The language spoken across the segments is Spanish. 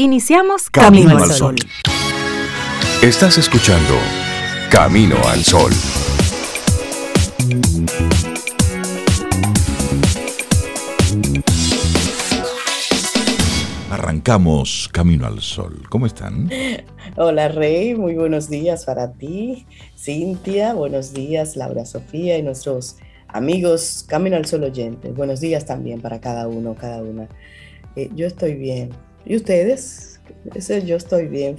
Iniciamos Camino, al Sol. Estás escuchando Camino al Sol. Arrancamos Camino al Sol. ¿Cómo están? Hola Rey, muy buenos días para ti. Cintia, buenos días Laura Sofía y nuestros amigos Camino al Sol oyentes. Buenos días también para cada uno, cada una. Eh, yo estoy bien, ¿Y ustedes? Ese yo estoy bien.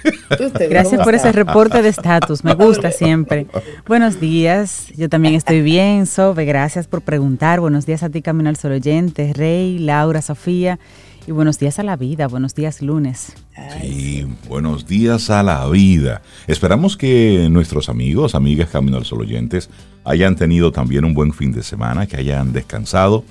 Gracias por ese reporte de estatus, me gusta siempre. Buenos días, yo también estoy bien, Sobe, gracias por preguntar. Buenos días a ti, Camino al Sol Oyente, Rey, Laura, Sofía. Y buenos días a la vida, buenos días lunes. Sí, buenos días a la vida. Esperamos que nuestros amigos, amigas Camino al Sol oyentes, hayan tenido también un buen fin de semana, que hayan descansado.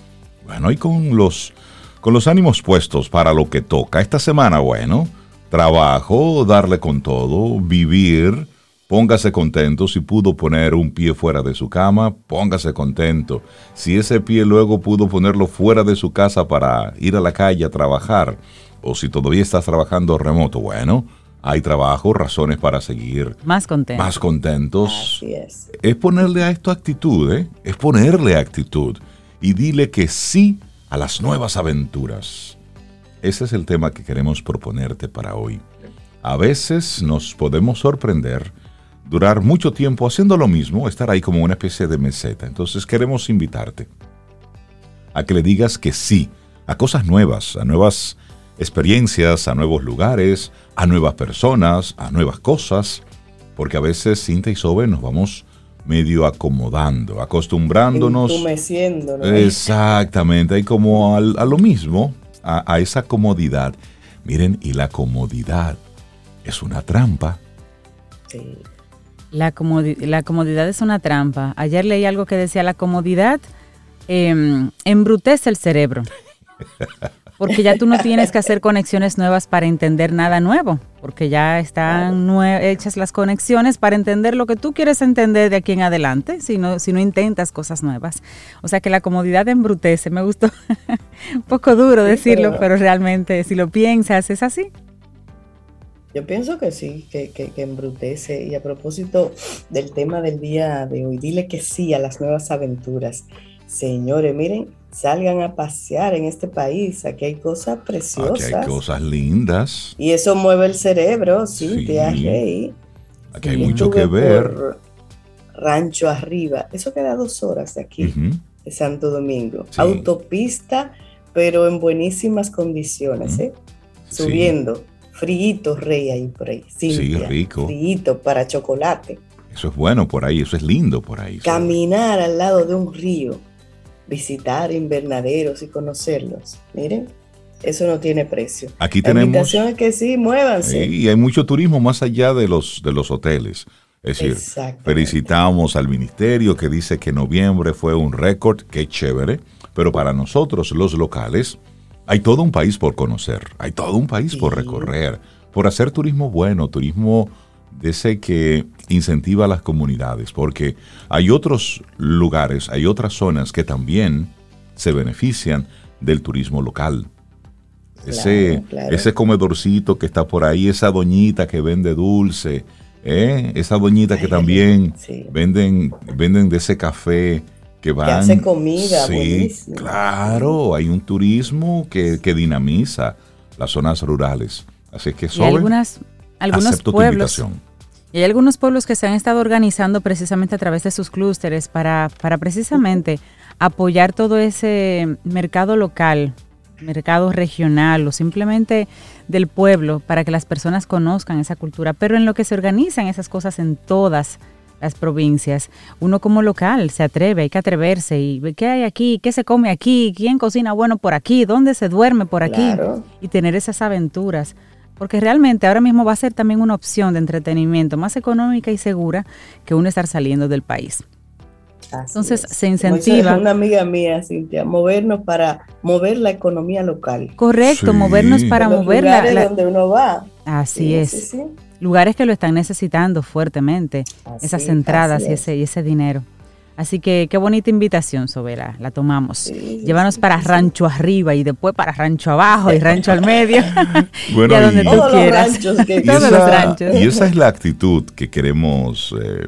Bueno, y con los con los ánimos puestos para lo que toca. Esta semana, bueno, trabajo, darle con todo, vivir, póngase contento. Si pudo poner un pie fuera de su cama, póngase contento. Si ese pie luego pudo ponerlo fuera de su casa para ir a la calle a trabajar, o si todavía estás trabajando remoto, bueno, hay trabajo, razones para seguir más contentos. Más contentos. es. es ponerle a esto actitud, ¿eh? Es ponerle actitud. Y dile que sí a las nuevas aventuras. Ese es el tema que queremos proponerte para hoy. A veces nos podemos sorprender, durar mucho tiempo haciendo lo mismo, estar ahí como una especie de meseta. Entonces queremos invitarte a que le digas que sí a cosas nuevas, a nuevas experiencias, a nuevos lugares, a nuevas personas, a nuevas cosas, porque a veces Cinta y Sobe nos vamos medio acomodando, acostumbrándonos. Exactamente, hay como a lo mismo, a, esa comodidad. Miren, y la comodidad es una trampa. Sí. La, la comodidad es una trampa. Ayer leí algo que decía, la comodidad em, embrutece el cerebro. Porque ya tú no tienes que hacer conexiones nuevas para entender nada nuevo, porque ya están hechas las conexiones para entender lo que tú quieres entender de aquí en adelante, si no, si no intentas cosas nuevas. O sea que la comodidad embrutece, me gustó. Un poco duro decirlo, pero... realmente si lo piensas es así. Yo pienso que sí, que, que, que, embrutece. Y a propósito del tema del día de hoy, dile que sí a las nuevas aventuras. Señores, miren, salgan a pasear en este país. Aquí hay cosas preciosas. Aquí hay cosas lindas. Y eso mueve el cerebro, sí, sí. Aquí hay mucho que ver. Rancho Arriba. Eso queda dos horas de aquí, de Santo Domingo. Autopista, pero en buenísimas condiciones, ¿eh? Subiendo. Fríito, rey ahí por ahí. sí, rico. Fríito para chocolate. Eso es bueno por ahí, eso es lindo por ahí. Caminar al lado de un río visitar invernaderos y conocerlos. Miren, eso no tiene precio. Aquí tenemos. La invitación es que sí, muévanse. y hay mucho turismo más allá de los, de los hoteles. Es decir, felicitamos al ministerio que dice que noviembre fue un récord, qué chévere, pero para nosotros los locales hay todo un país por conocer, hay todo un país por recorrer, por hacer turismo bueno, turismo de ese que incentiva a las comunidades, porque hay otros lugares, hay otras zonas que también se benefician del turismo local. ese, ese comedorcito que está por ahí, esa doñita que vende dulce, ¿eh? esa doñita que también venden, venden de ese café que van. Que hace comida, sí, Claro, hay un turismo que, dinamiza las zonas rurales. Así que sobre, algunas, algunos pueblos. Y hay algunos pueblos que se han estado organizando precisamente a través de sus clústeres para, para precisamente apoyar todo ese mercado local, mercado regional o simplemente del pueblo para que las personas conozcan esa cultura. Pero en lo que se organizan esas cosas en todas las provincias, uno como local se atreve, hay que atreverse y qué hay aquí, qué se come aquí, quién cocina bueno por aquí, dónde se duerme por aquí y tener esas aventuras porque realmente ahora mismo va a ser también una opción de entretenimiento más económica y segura que uno estar saliendo del país. Entonces se incentiva. una amiga mía, Cintia, movernos para mover la economía local. Correcto, movernos para mover la, donde uno va. Así es. lugares que lo están necesitando fuertemente, esas entradas y ese, y ese dinero. Así que qué bonita invitación, Sobera, la tomamos. Llévanos para Rancho arriba y después para Rancho abajo y Rancho al medio. bueno, y a donde tú quieras. Todos los ranchos. Y esa es la actitud que queremos eh,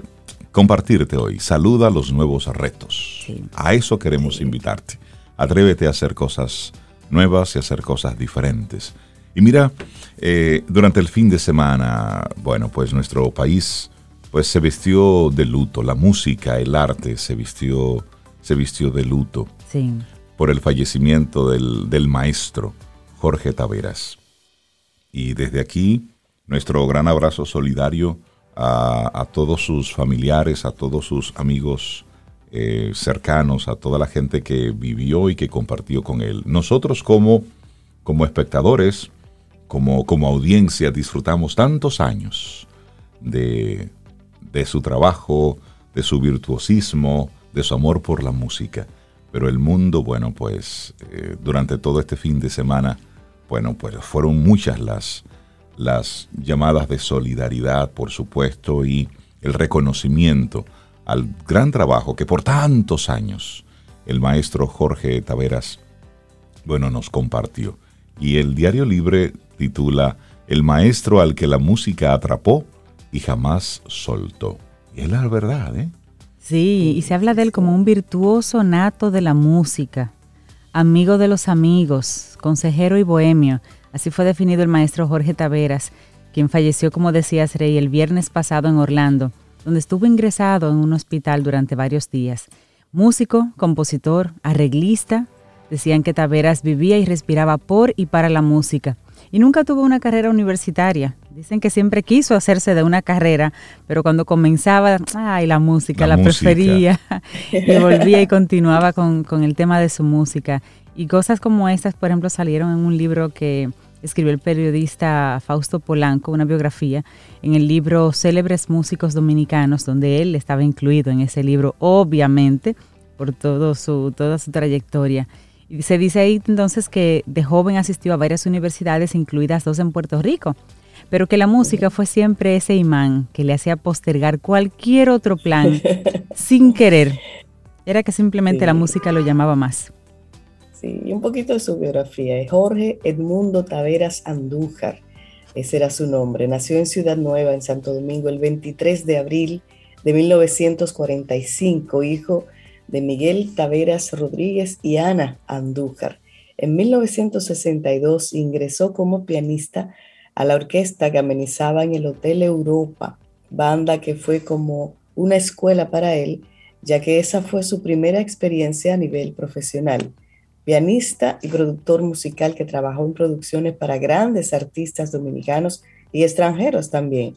compartirte hoy. Saluda los nuevos retos. A eso queremos invitarte. Atrévete a hacer cosas nuevas y hacer cosas diferentes. Y mira, eh, durante el fin de semana, bueno, pues nuestro país pues se vistió de luto, la música, el arte se vistió, se vistió de luto por el fallecimiento del, del maestro Jorge Taveras. Y desde aquí, nuestro gran abrazo solidario a, todos sus familiares, a todos sus amigos eh, cercanos, a toda la gente que vivió y que compartió con él. Nosotros como, como espectadores, como, como audiencia, disfrutamos tantos años de, de su trabajo, de su virtuosismo, de su amor por la música. Pero el mundo, bueno, pues eh, durante todo este fin de semana, bueno, pues fueron muchas las, las llamadas de solidaridad, por supuesto, y el reconocimiento al gran trabajo que por tantos años el maestro Jorge Taveras, bueno, nos compartió. Y el Diario Libre titula El maestro al que la música atrapó y jamás soltó. Y es la verdad, ¿eh? Sí, y se habla de él como un virtuoso nato de la música, amigo de los amigos, consejero y bohemio. Así fue definido el maestro Jorge Taveras, quien falleció, como decías, Rey, el viernes pasado en Orlando, donde estuvo ingresado en un hospital durante varios días. Músico, compositor, arreglista, decían que Taveras vivía y respiraba por y para la música y nunca tuvo una carrera universitaria. Dicen que siempre quiso hacerse de una carrera, pero cuando comenzaba, ay, la música, la, prefería y volvía y continuaba con, el tema de su música. Y cosas como estas, por ejemplo, salieron en un libro que escribió el periodista Fausto Polanco, una biografía, en el libro Célebres Músicos Dominicanos, donde él estaba incluido en ese libro, obviamente, por todo su, toda su trayectoria. Se dice ahí entonces que de joven asistió a varias universidades, incluidas dos en Puerto Rico, pero que la música fue siempre ese imán que le hacía postergar cualquier otro plan sin querer. Era que simplemente la música lo llamaba más. Sí, y un poquito de su biografía. Jorge Edmundo Taveras Andújar, ese era su nombre. Nació en Ciudad Nueva, en Santo Domingo, el 23 de abril de 1945, hijo de Miguel Taveras Rodríguez y Ana Andújar. En 1962 ingresó como pianista a la orquesta que amenizaba en el Hotel Europa, banda que fue como una escuela para él, ya que esa fue su primera experiencia a nivel profesional. Pianista y productor musical que trabajó en producciones para grandes artistas dominicanos y extranjeros también.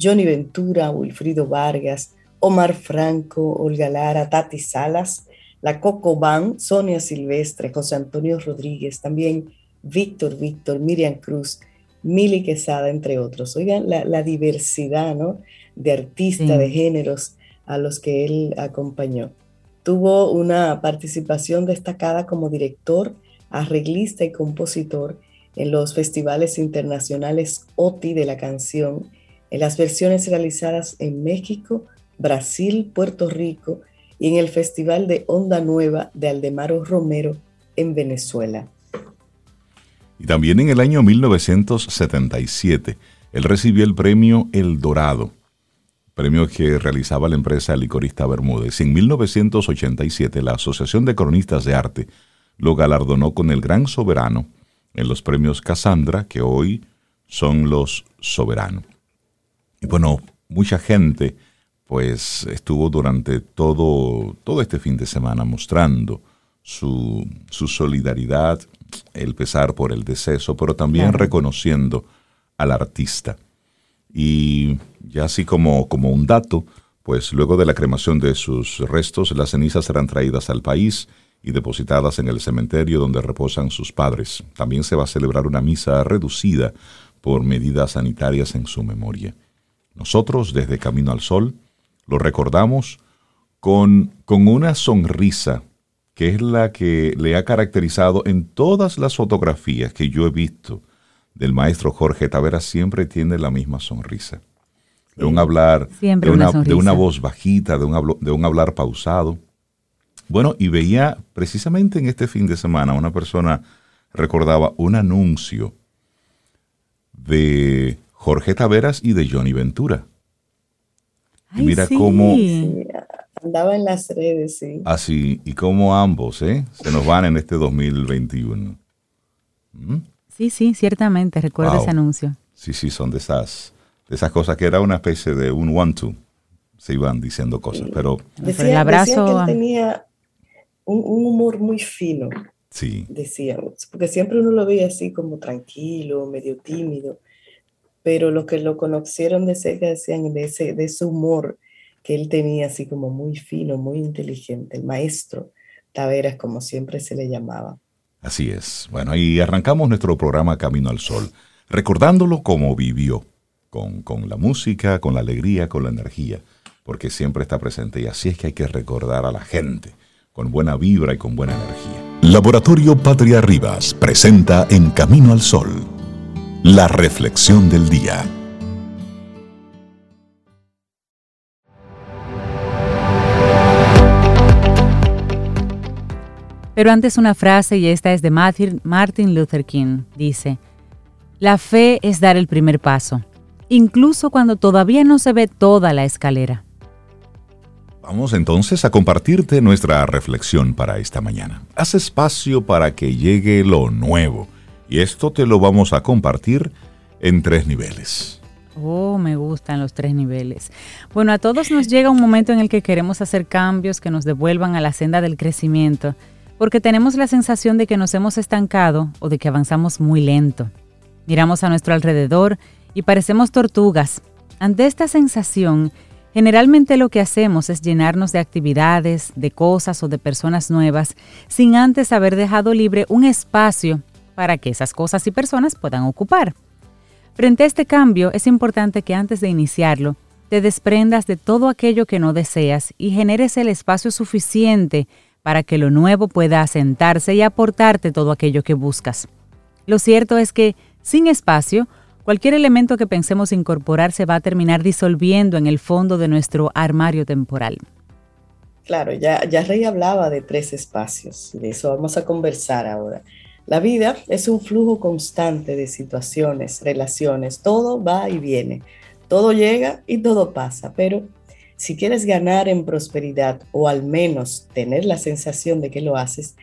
Johnny Ventura, Wilfrido Vargas, Omar Franco, Olga Lara, Tati Salas, la Coco Van, Sonia Silvestre, José Antonio Rodríguez, también Víctor Víctor, Miriam Cruz, Mili Quesada, entre otros. Oigan, la, diversidad ¿no? de artistas, de géneros a los que él acompañó. Tuvo una participación destacada como director, arreglista y compositor en los festivales internacionales OTI de la canción, en las versiones realizadas en México, Brasil, Puerto Rico y en el Festival de Onda Nueva de Aldemaro Romero en Venezuela. Y también en el año 1977, él recibió el premio El Dorado, premio que realizaba la empresa licorista Bermúdez. En 1987, la Asociación de Cronistas de Arte lo galardonó con el Gran Soberano en los premios Casandra, que hoy son los Soberano. Y bueno, mucha gente pues estuvo durante todo, todo este fin de semana mostrando su, solidaridad, el pesar por el deceso, pero también reconociendo al artista. Y ya así como, como un dato, pues luego de la cremación de sus restos, las cenizas serán traídas al país y depositadas en el cementerio donde reposan sus padres. También se va a celebrar una misa reducida por medidas sanitarias en su memoria. Nosotros, desde Camino al Sol, lo recordamos con, con una sonrisa que es la que le ha caracterizado en todas las fotografías que yo he visto del maestro Jorge Tavera, siempre tiene la misma sonrisa. de un hablar, de una, de una, voz bajita, de un, de un hablar pausado. Bueno, y veía precisamente en este fin de semana una persona recordaba un anuncio de Jorge Taveras y de Johnny Ventura. y mira cómo... andaba en las redes, sí. Así, y cómo ambos ¿eh? se nos van en este 2021. ¿Mm? Sí, sí, ciertamente, recuerdo ese anuncio. Sí, sí, son de esas de esas cosas que era una especie de un one-two. Se iban diciendo cosas, pero... Decía, el abrazo... que él tenía un, humor muy fino. Sí. Decíamos, porque siempre uno lo veía así como tranquilo, medio tímido, pero los que lo conocieron de cerca decían de ese, de ese humor que él tenía así como muy fino, muy inteligente, el maestro Taveras, como siempre se le llamaba. Así es. Bueno, y arrancamos nuestro programa Camino al Sol, recordándolo como vivió, con, la música, con la alegría, con la energía, porque siempre está presente y así es que hay que recordar a la gente, con buena vibra y con buena energía. Laboratorio Patria Rivas presenta En Camino al Sol, la reflexión del día. Pero antes una frase, y esta es de Martin Luther King. Dice, La fe es dar el primer paso incluso cuando todavía no se ve toda la escalera. Vamos entonces a compartirte nuestra reflexión para esta mañana. Haz espacio para que llegue lo nuevo y esto te lo vamos a compartir en tres niveles. Oh, me gustan los tres niveles. Bueno, a todos nos llega un momento en el que queremos hacer cambios que nos devuelvan a la senda del crecimiento, porque tenemos la sensación de que nos hemos estancado o de que avanzamos muy lento. Miramos a nuestro alrededor y parecemos tortugas. Ante esta sensación, generalmente lo que hacemos es llenarnos de actividades, de cosas o de personas nuevas, sin antes haber dejado libre un espacio para que esas cosas y personas puedan ocupar. Frente a este cambio, es importante que antes de iniciarlo, te desprendas de todo aquello que no deseas y generes el espacio suficiente para que lo nuevo pueda asentarse y aportarte todo aquello que buscas. Lo cierto es que, sin espacio, Cualquier elemento que pensemos incorporar se va a terminar disolviendo en el fondo de nuestro armario temporal. Claro, ya, ya Rey hablaba de tres espacios, de eso vamos a conversar ahora. La vida es un flujo constante de situaciones, relaciones, todo va y viene, todo llega y todo pasa, pero si quieres ganar en prosperidad o al menos tener la sensación de que lo haces,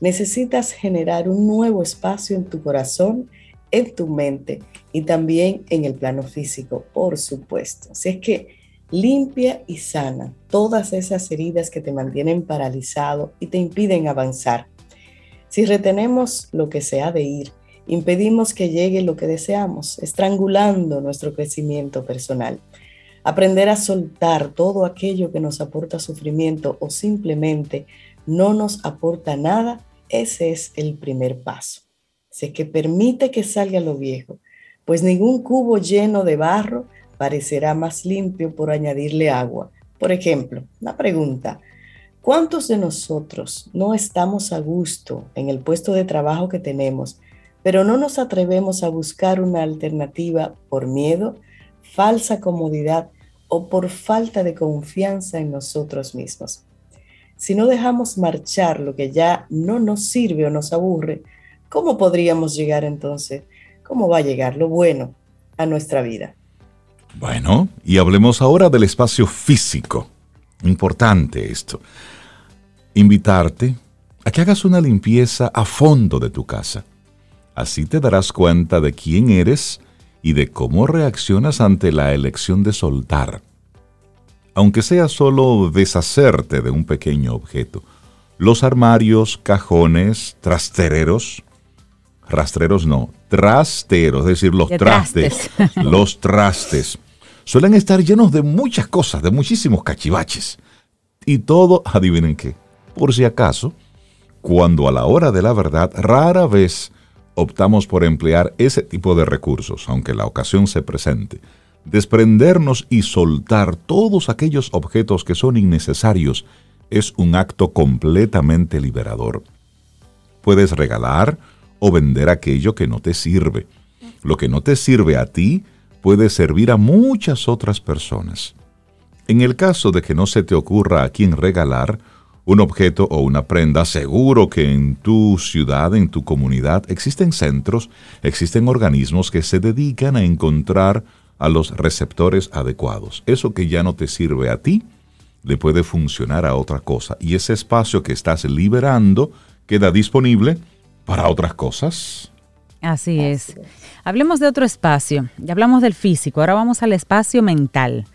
necesitas generar un nuevo espacio en tu corazón, en tu mente y también en el plano físico, por supuesto. Así es que limpia y sana todas esas heridas que te mantienen paralizado y te impiden avanzar. Si retenemos lo que se ha de ir, impedimos que llegue lo que deseamos, estrangulando nuestro crecimiento personal. Aprender a soltar todo aquello que nos aporta sufrimiento o simplemente no nos aporta nada, ese es el primer paso. Así que permite que salga lo viejo, pues ningún cubo lleno de barro parecerá más limpio por añadirle agua. Por ejemplo, una pregunta, ¿cuántos de nosotros no estamos a gusto en el puesto de trabajo que tenemos, pero no nos atrevemos a buscar una alternativa por miedo, falsa comodidad o por falta de confianza en nosotros mismos? Si no dejamos marchar lo que ya no nos sirve o nos aburre, ¿cómo podríamos llegar entonces cómo va a llegar lo bueno a nuestra vida. Bueno, y hablemos ahora del espacio físico. Importante esto. Invitarte a que hagas una limpieza a fondo de tu casa. Así te darás cuenta de quién eres y de cómo reaccionas ante la elección de soltar. Aunque sea solo deshacerte de un pequeño objeto, los armarios, cajones, trastereros, rastreros no, trasteros, es decir, los trastes, los trastes, suelen estar llenos de muchas cosas, de muchísimos cachivaches. Y todo, adivinen qué, por si acaso, cuando a la hora de la verdad rara vez optamos por emplear ese tipo de recursos, aunque la ocasión se presente, desprendernos y soltar todos aquellos objetos que son innecesarios es un acto completamente liberador. Puedes regalar, o vender aquello que no te sirve. Lo que no te sirve a ti puede servir a muchas otras personas. En el caso de que no se te ocurra a quién regalar un objeto o una prenda, seguro que en tu ciudad, en tu comunidad, existen centros, existen organismos que se dedican a encontrar a los receptores adecuados. Eso que ya no te sirve a ti, le puede funcionar a otra cosa. Y ese espacio que estás liberando queda disponible para otras cosas. Así es. Hablemos de otro espacio. Ya hablamos del físico, ahora vamos al espacio mental.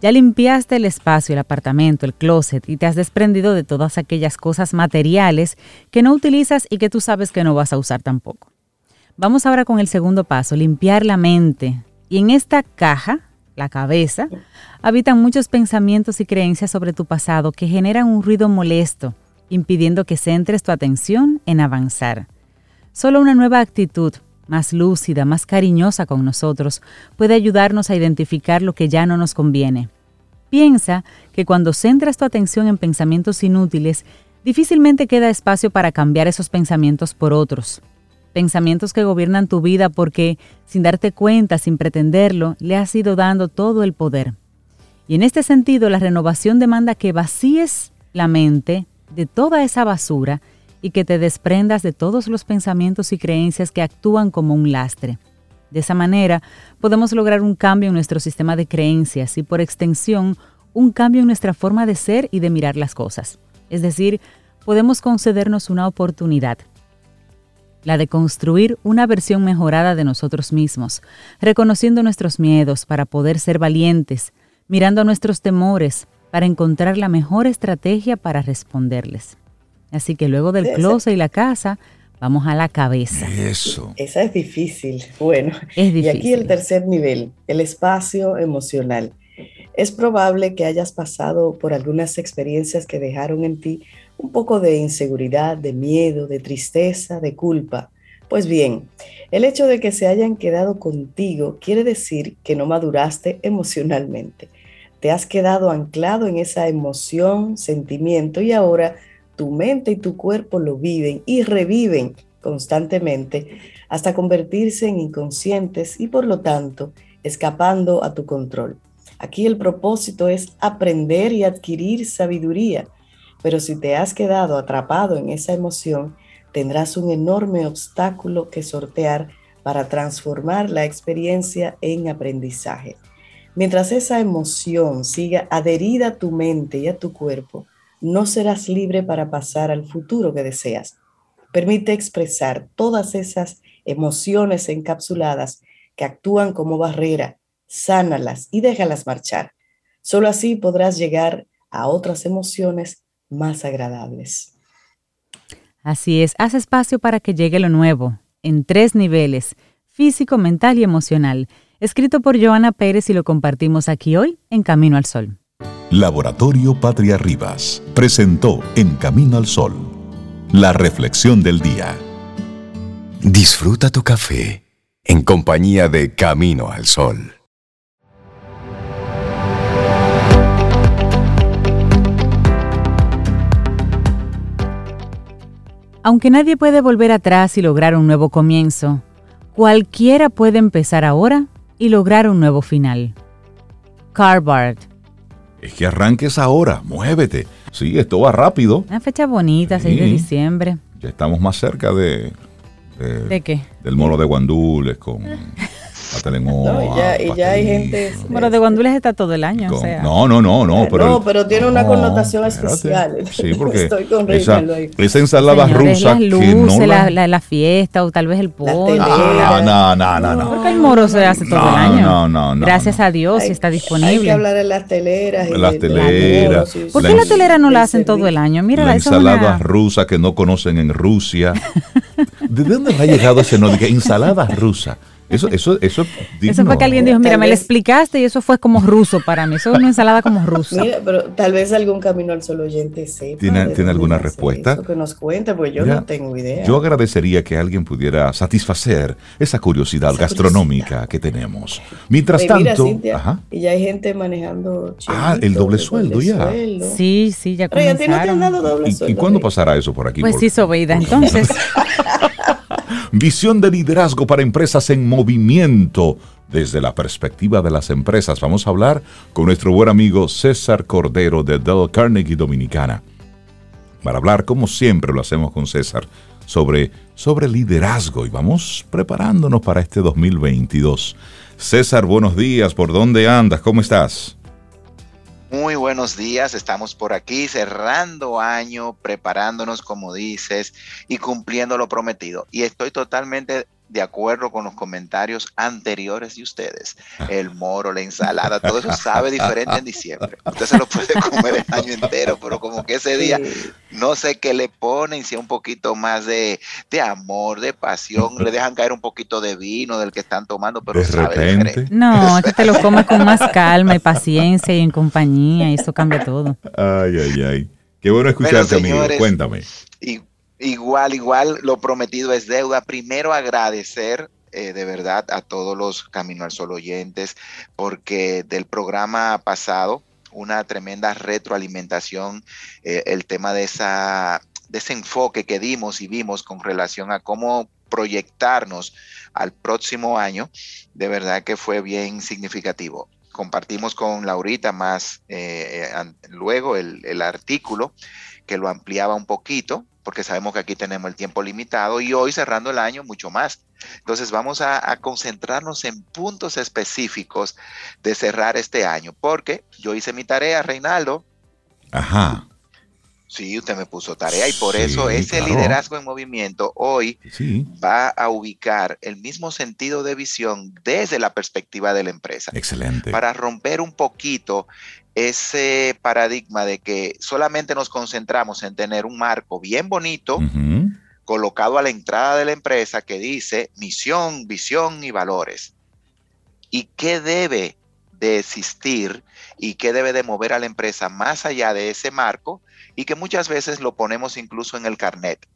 Ya limpiaste el espacio, el apartamento, el closet y te has desprendido de todas aquellas cosas materiales que no utilizas y que tú sabes que no vas a usar tampoco. Vamos ahora con el segundo paso, limpiar la mente. Y en esta caja, la cabeza, habitan muchos pensamientos y creencias sobre tu pasado que generan un ruido molesto, impidiendo que centres tu atención en avanzar. Solo una nueva actitud, más lúcida, más cariñosa con nosotros, puede ayudarnos a identificar lo que ya no nos conviene. Piensa que cuando centras tu atención en pensamientos inútiles, difícilmente queda espacio para cambiar esos pensamientos por otros. Pensamientos que gobiernan tu vida porque, sin darte cuenta, sin pretenderlo, le has ido dando todo el poder. Y en este sentido, la renovación demanda que vacíes la mente de toda esa basura y que te desprendas de todos los pensamientos y creencias que actúan como un lastre. De esa manera, podemos lograr un cambio en nuestro sistema de creencias y, por extensión, un cambio en nuestra forma de ser y de mirar las cosas. Es decir, podemos concedernos una oportunidad, la de construir una versión mejorada de nosotros mismos, reconociendo nuestros miedos para poder ser valientes, mirando a nuestros temores para encontrar la mejor estrategia para responderles. Así que luego del closet y la casa, vamos a la cabeza. Eso. Esa es difícil. Bueno, y aquí el tercer nivel, el espacio emocional. Es probable que hayas pasado por algunas experiencias que dejaron en ti un poco de inseguridad, de miedo, de tristeza, de culpa. Pues bien, el hecho de que se hayan quedado contigo quiere decir que no maduraste emocionalmente. Te has quedado anclado en esa emoción, sentimiento y ahora tu mente y tu cuerpo lo viven y reviven constantemente hasta convertirse en inconscientes y por lo tanto escapando a tu control. Aquí el propósito es aprender y adquirir sabiduría, pero si te has quedado atrapado en esa emoción, tendrás un enorme obstáculo que sortear para transformar la experiencia en aprendizaje. Mientras esa emoción siga adherida a tu mente y a tu cuerpo, no serás libre para pasar al futuro que deseas. Permite expresar todas esas emociones encapsuladas que actúan como barrera, sánalas y déjalas marchar. Solo así podrás llegar a otras emociones más agradables. Así es, haz espacio para que llegue lo nuevo, en tres niveles, físico, mental y emocional, escrito por Joana Pérez y lo compartimos aquí hoy en Camino al Sol. Laboratorio Patria Rivas presentó En Camino al Sol, la reflexión del día. Disfruta tu café en compañía de Camino al Sol. Aunque nadie puede volver atrás y lograr un nuevo comienzo, cualquiera puede empezar ahora y lograr un nuevo final. Carvard es que arranques ahora, muévete. Sí, esto va rápido. Una fecha bonita, 6 de diciembre. Ya estamos más cerca de... ¿De, qué? Del mono de guandules con no, y ya, hay gente. Bueno, de guandules está todo el año. o sea. No, no, no, no. Pero, no, pero tiene una connotación especial. Sí, porque Estoy con esa, esa, ensalada rusa. Las luces, que no la, la, la, fiesta o tal vez el pollo. Ah, no, no, no, no. Porque el moro se hace todo el año. No, no, no. Gracias a Dios y está disponible. Hay que hablar de las teleras. Y las teleras. ¿Por qué la telera no la hacen todo el año? Mira, la ensalada rusa que no conocen en Rusia. ¿De dónde ha llegado ese nombre? Ensalada rusa. Eso, eso, eso, eso fue que alguien dijo, mira, me lo explicaste y eso fue como ruso para mí. Eso es una ensalada como rusa. Mira, pero tal vez algún camino al solo oyente sepa. ¿Tiene, ¿tiene alguna respuesta? Eso que nos cuente, pues yo no tengo idea. Yo agradecería que alguien pudiera satisfacer esa curiosidad gastronómica que tenemos. Mientras tanto, y ya hay gente manejando. ah, el doble sueldo ya. Sí, sí, ya Pero ya no te han dado doble sueldo. ¿Y, cuándo pasará eso por aquí? Pues sí, Sobeida, entonces. Visión de liderazgo para empresas en movimiento desde la perspectiva de las empresas. Vamos a hablar con nuestro buen amigo César Cordero de Dell Carnegie Dominicana. Para hablar, como siempre lo hacemos con César, sobre, sobre liderazgo y vamos preparándonos para este 2022. César, buenos días. ¿Por dónde andas? ¿Cómo estás? Muy buenos días, estamos por aquí cerrando año, preparándonos como dices y cumpliendo lo prometido. Y estoy totalmente de acuerdo con los comentarios anteriores de ustedes. El moro, la ensalada, todo eso sabe diferente en diciembre. Usted se lo puede comer el año entero, pero como que ese día no sé qué le ponen, si un poquito más de, amor, de pasión, le dejan caer un poquito de vino del que están tomando, pero sabe diferente. No, que te lo comes con más calma y paciencia y en compañía y eso cambia todo. Ay, ay, ay. Qué bueno escucharte, amigo. Cuéntame. Y Igual, igual, lo prometido es deuda. Primero agradecer eh, de verdad a todos los Camino al Sol oyentes, porque del programa pasado, una tremenda retroalimentación, eh, el tema de, esa, de ese enfoque que dimos y vimos con relación a cómo proyectarnos al próximo año, de verdad que fue bien significativo. Compartimos con Laurita más eh, luego el, el artículo que lo ampliaba un poquito porque sabemos que aquí tenemos el tiempo limitado y hoy cerrando el año mucho más. Entonces vamos a, concentrarnos en puntos específicos de cerrar este año, porque yo hice mi tarea, Reinaldo. Ajá. Sí, usted me puso tarea y por eso ese liderazgo en movimiento hoy va a ubicar el mismo sentido de visión desde la perspectiva de la empresa. Excelente. Para romper un poquito ese paradigma de que solamente nos concentramos en tener un marco bien bonito colocado a la entrada de la empresa que dice misión, visión y valores. ¿Y qué debe de existir y qué debe de mover a la empresa más allá de ese marco y que muchas veces lo ponemos incluso en el carnet?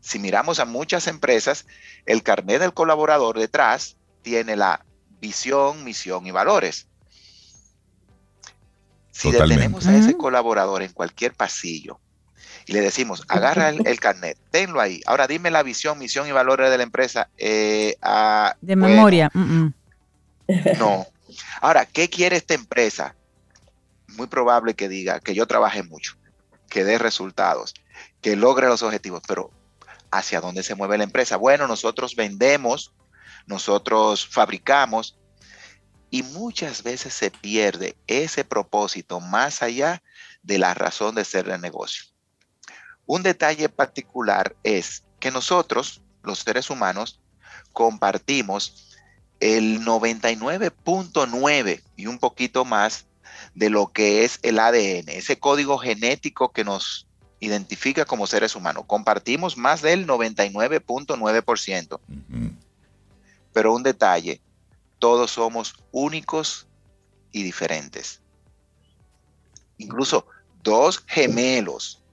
Si miramos a muchas empresas, el carnet del colaborador detrás tiene la visión, misión y valores si detenemos a ese colaborador en cualquier pasillo y le decimos, agarra el, carnet, tenlo ahí. Ahora dime la visión, misión y valores de la empresa. Eh, de memoria. No. Ahora, ¿qué quiere esta empresa? Muy probable que diga que yo trabaje mucho, que dé resultados, que logre los objetivos, pero ¿hacia dónde se mueve la empresa? Bueno, nosotros vendemos, nosotros fabricamos, y muchas veces se pierde ese propósito más allá de la razón de ser del negocio. Un detalle particular es que nosotros, los seres humanos, compartimos el 99.9 y un poquito más de lo que es el ADN, ese código genético que nos identifica como seres humanos. Compartimos más del 99.9%. Pero un detalle, todos somos únicos y diferentes. Incluso dos gemelos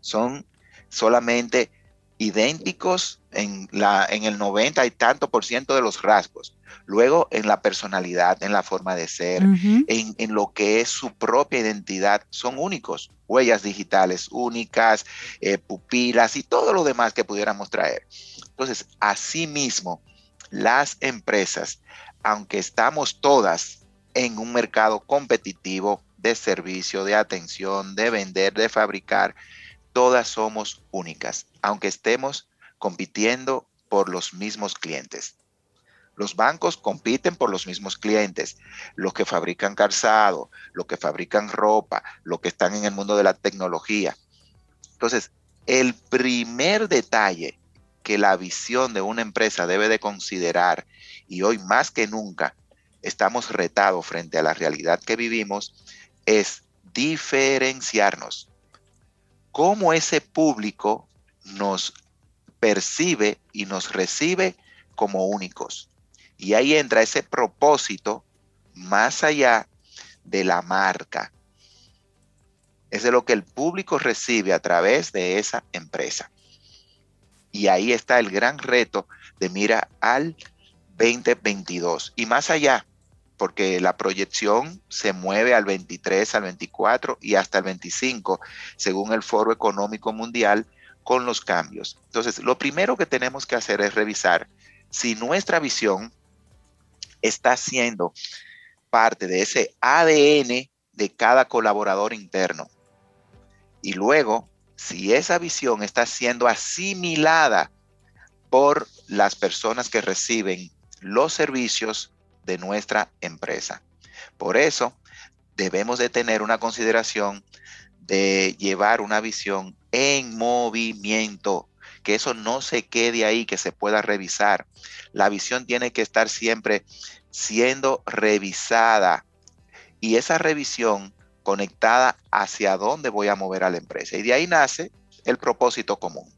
son solamente idénticos en, la, en el 90 y tanto por ciento de los rasgos. Luego en la personalidad, en la forma de ser, en, en, lo que es su propia identidad, son únicos. Huellas digitales únicas, eh, pupilas y todo lo demás que pudiéramos traer. Entonces, asimismo, las empresas, aunque estamos todas en un mercado competitivo de servicio, de atención, de vender, de fabricar, todas somos únicas, aunque estemos compitiendo por los mismos clientes. Los bancos compiten por los mismos clientes, los que fabrican calzado, los que fabrican ropa, los que están en el mundo de la tecnología. Entonces, el primer detalle que la visión de una empresa debe de considerar y hoy más que nunca estamos retados frente a la realidad que vivimos es diferenciarnos. Cómo ese público nos percibe y nos recibe como únicos. Y ahí entra ese propósito más allá de la marca. Es de lo que el público recibe a través de esa empresa. Y ahí está el gran reto de mira al 2022 y más allá, porque la proyección se mueve al 23, al 24 y hasta el 25, según el Foro Económico Mundial, con los cambios. Entonces, lo primero que tenemos que hacer es revisar si nuestra visión está siendo parte de ese ADN de cada colaborador interno. Y luego, si esa visión está siendo asimilada por las personas que reciben los servicios de nuestra empresa. Por eso, debemos de tener una consideración de llevar una visión en movimiento, que eso no se quede ahí, que se pueda revisar. La visión tiene que estar siempre siendo revisada y esa revisión conectada hacia dónde voy a mover a la empresa. Y de ahí nace el propósito común.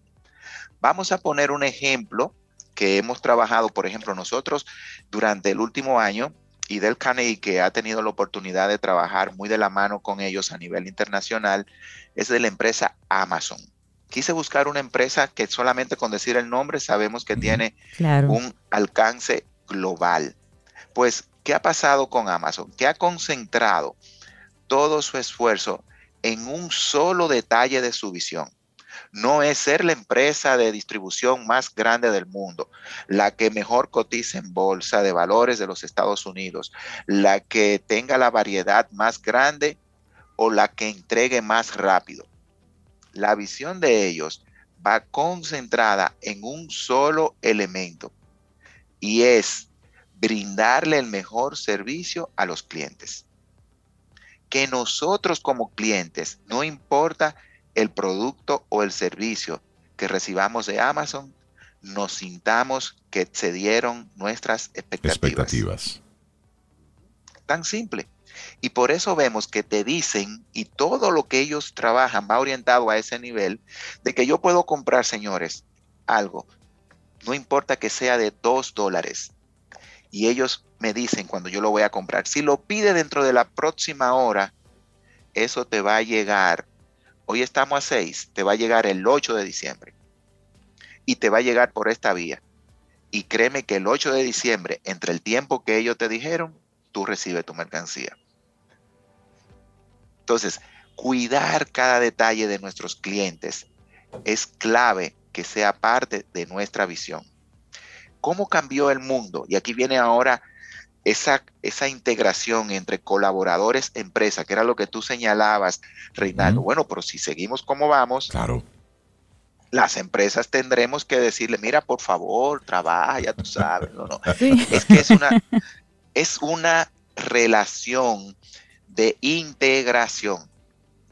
Vamos a poner un ejemplo que hemos trabajado, por ejemplo, nosotros durante el último año y del Carnegie, que ha tenido la oportunidad de trabajar muy de la mano con ellos a nivel internacional, es de la empresa Amazon. Quise buscar una empresa que solamente con decir el nombre sabemos que tiene un alcance global. Pues, ¿qué ha pasado con Amazon? Que ha concentrado todo su esfuerzo en un solo detalle de su visión no es ser la empresa de distribución más grande del mundo, la que mejor cotiza en bolsa de valores de los Estados Unidos, la que tenga la variedad más grande o la que entregue más rápido. La visión de ellos va concentrada en un solo elemento y es brindarle el mejor servicio a los clientes. Que nosotros como clientes, no importa el producto o el servicio que recibamos de Amazon, nos sintamos que excedieron nuestras expectativas. expectativas. Tan simple. Y por eso vemos que te dicen, y todo lo que ellos trabajan va orientado a ese nivel, de que yo puedo comprar, señores, algo, no importa que sea de dos dólares. Y ellos me dicen cuando yo lo voy a comprar, si lo pide dentro de la próxima hora, eso te va a llegar Hoy estamos a 6, te va a llegar el 8 de diciembre. Y te va a llegar por esta vía. Y créeme que el 8 de diciembre, entre el tiempo que ellos te dijeron, tú recibes tu mercancía. Entonces, cuidar cada detalle de nuestros clientes es clave que sea parte de nuestra visión. ¿Cómo cambió el mundo? Y aquí viene ahora esa, esa integración entre colaboradores, empresa, que era lo que tú señalabas, Reinaldo. Bueno, pero si seguimos como vamos, claro. las empresas tendremos que decirle, mira, por favor, trabaja, ya tú sabes. No, no. Es que es una, es una relación de integración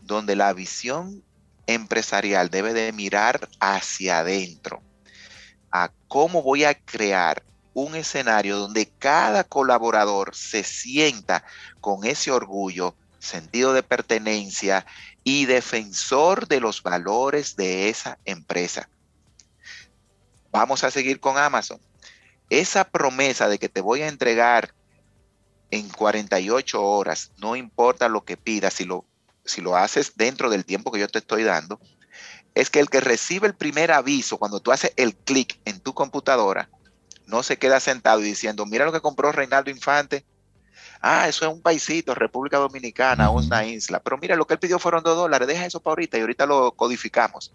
donde la visión empresarial debe de mirar hacia adentro a cómo voy a crear un escenario donde cada colaborador se sienta con ese orgullo, sentido de pertenencia y defensor de los valores de esa empresa. Vamos a seguir con Amazon. Esa promesa de que te voy a entregar en 48 horas, no importa lo que pidas, si lo, si lo haces dentro del tiempo que yo te estoy dando, es que el que recibe el primer aviso cuando tú haces el clic en tu computadora, no se queda sentado y diciendo, mira lo que compró Reinaldo Infante. Ah, eso es un paisito, República Dominicana, una isla. Pero mira, lo que él pidió fueron dos dólares, deja eso para ahorita y ahorita lo codificamos.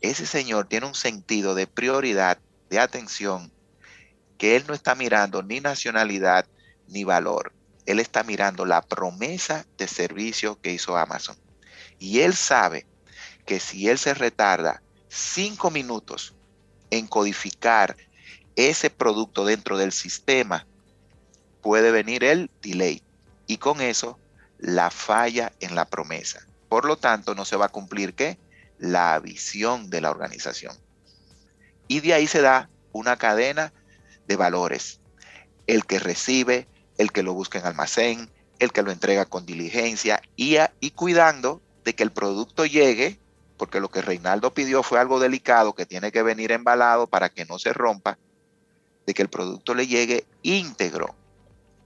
Ese señor tiene un sentido de prioridad, de atención, que él no está mirando ni nacionalidad ni valor. Él está mirando la promesa de servicio que hizo Amazon. Y él sabe que si él se retarda cinco minutos en codificar ese producto dentro del sistema, puede venir el delay y con eso la falla en la promesa. Por lo tanto, no se va a cumplir qué? La visión de la organización. Y de ahí se da una cadena de valores. El que recibe, el que lo busca en almacén, el que lo entrega con diligencia y, y cuidando de que el producto llegue porque lo que Reinaldo pidió fue algo delicado que tiene que venir embalado para que no se rompa, de que el producto le llegue íntegro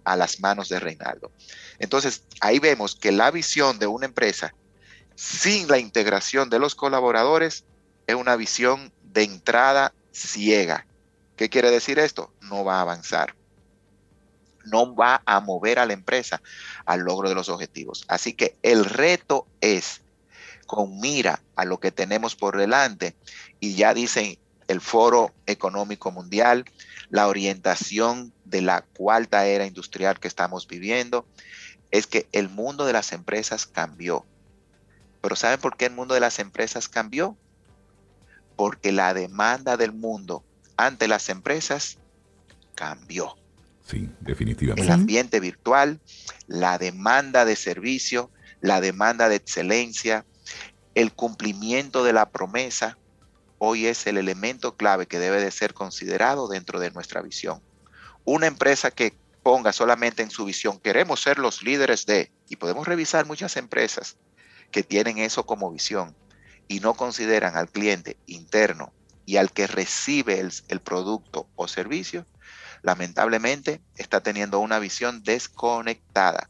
a las manos de Reinaldo. Entonces, ahí vemos que la visión de una empresa sin la integración de los colaboradores es una visión de entrada ciega. ¿Qué quiere decir esto? No va a avanzar. No va a mover a la empresa al logro de los objetivos. Así que el reto es con mira a lo que tenemos por delante y ya dicen el Foro Económico Mundial, la orientación de la cuarta era industrial que estamos viviendo, es que el mundo de las empresas cambió. Pero ¿saben por qué el mundo de las empresas cambió? Porque la demanda del mundo ante las empresas cambió. Sí, definitivamente. El ambiente virtual, la demanda de servicio, la demanda de excelencia, el cumplimiento de la promesa, hoy es el elemento clave que debe de ser considerado dentro de nuestra visión. Una empresa que ponga solamente en su visión, queremos ser los líderes de, y podemos revisar muchas empresas que tienen eso como visión y no consideran al cliente interno y al que recibe el, el producto o servicio, lamentablemente está teniendo una visión desconectada.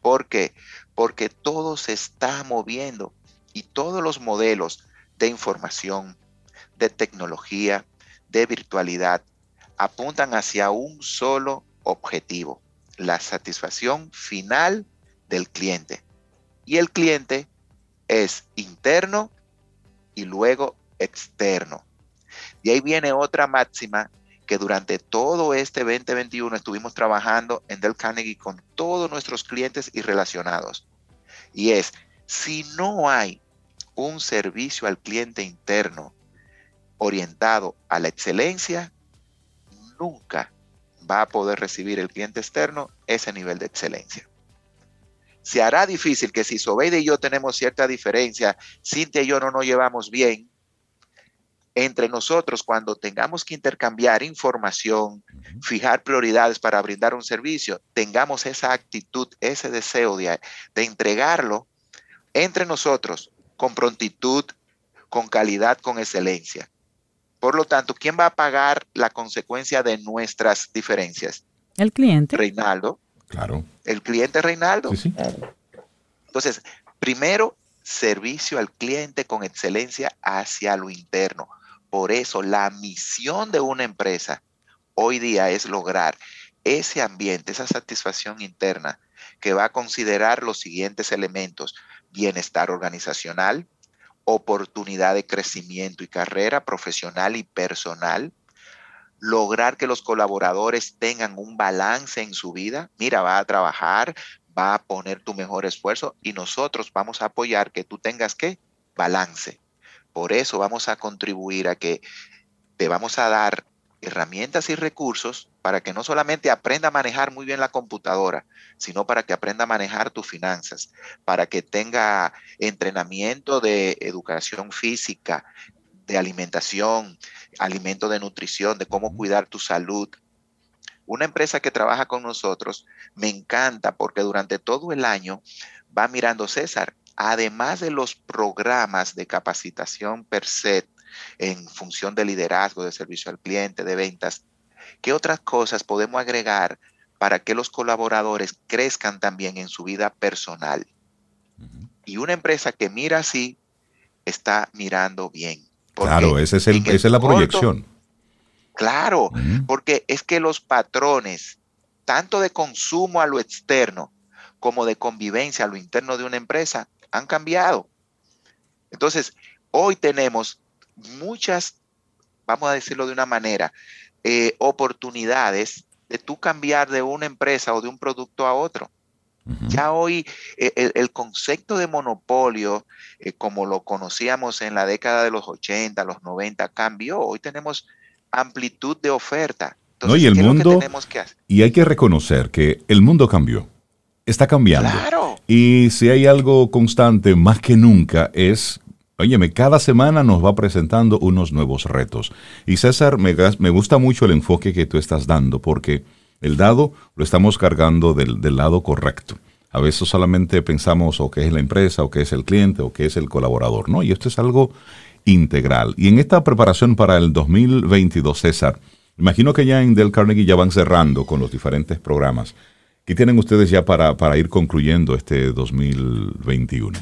¿Por qué? Porque todo se está moviendo y todos los modelos de información, de tecnología, de virtualidad, apuntan hacia un solo objetivo, la satisfacción final del cliente. Y el cliente es interno y luego externo. Y ahí viene otra máxima que durante todo este 2021 estuvimos trabajando en Del Carnegie con todos nuestros clientes y relacionados. Y es, si no hay un servicio al cliente interno orientado a la excelencia, nunca va a poder recibir el cliente externo ese nivel de excelencia. Se hará difícil que si Sobeide y yo tenemos cierta diferencia, Cintia y yo no nos llevamos bien, entre nosotros cuando tengamos que intercambiar información, fijar prioridades para brindar un servicio, tengamos esa actitud, ese deseo de, de entregarlo entre nosotros con prontitud, con calidad, con excelencia. Por lo tanto, ¿quién va a pagar la consecuencia de nuestras diferencias? El cliente. Reinaldo. Claro. El cliente Reinaldo. Sí, sí. Entonces, primero, servicio al cliente con excelencia hacia lo interno. Por eso, la misión de una empresa hoy día es lograr ese ambiente, esa satisfacción interna que va a considerar los siguientes elementos. Bienestar organizacional, oportunidad de crecimiento y carrera profesional y personal, lograr que los colaboradores tengan un balance en su vida. Mira, va a trabajar, va a poner tu mejor esfuerzo y nosotros vamos a apoyar que tú tengas que balance. Por eso vamos a contribuir a que te vamos a dar herramientas y recursos para que no solamente aprenda a manejar muy bien la computadora, sino para que aprenda a manejar tus finanzas, para que tenga entrenamiento de educación física, de alimentación, alimento de nutrición, de cómo cuidar tu salud. Una empresa que trabaja con nosotros me encanta porque durante todo el año va mirando César, además de los programas de capacitación per se en función de liderazgo, de servicio al cliente, de ventas, ¿Qué otras cosas podemos agregar para que los colaboradores crezcan también en su vida personal? Y una empresa que mira así está mirando bien. Claro, esa es, esa es la proyección. Claro, porque es que los patrones, tanto de consumo a lo externo como de convivencia a lo interno de una empresa, han cambiado. Entonces, hoy tenemos muchas, vamos a decirlo de una manera, eh, oportunidades de tú cambiar de una empresa o de un producto a otro. Ya hoy eh, el, concepto de monopolio, eh, como lo conocíamos en la década de los 80, los 90, cambió. Hoy tenemos amplitud de oferta. y el mundo, y hay que reconocer que el mundo cambió, está cambiando. Y si hay algo constante más que nunca es Óyeme, cada semana nos va presentando unos nuevos retos. Y César, me, me, gusta mucho el enfoque que tú estás dando, porque el dado lo estamos cargando del, lado correcto. A veces solamente pensamos o qué es la empresa, o qué es el cliente, o qué es el colaborador, ¿no? Y esto es algo integral. Y en esta preparación para el 2022, César, imagino que ya en Del Carnegie ya van cerrando con los diferentes programas. ¿Qué tienen ustedes ya para, para ir concluyendo este 2021?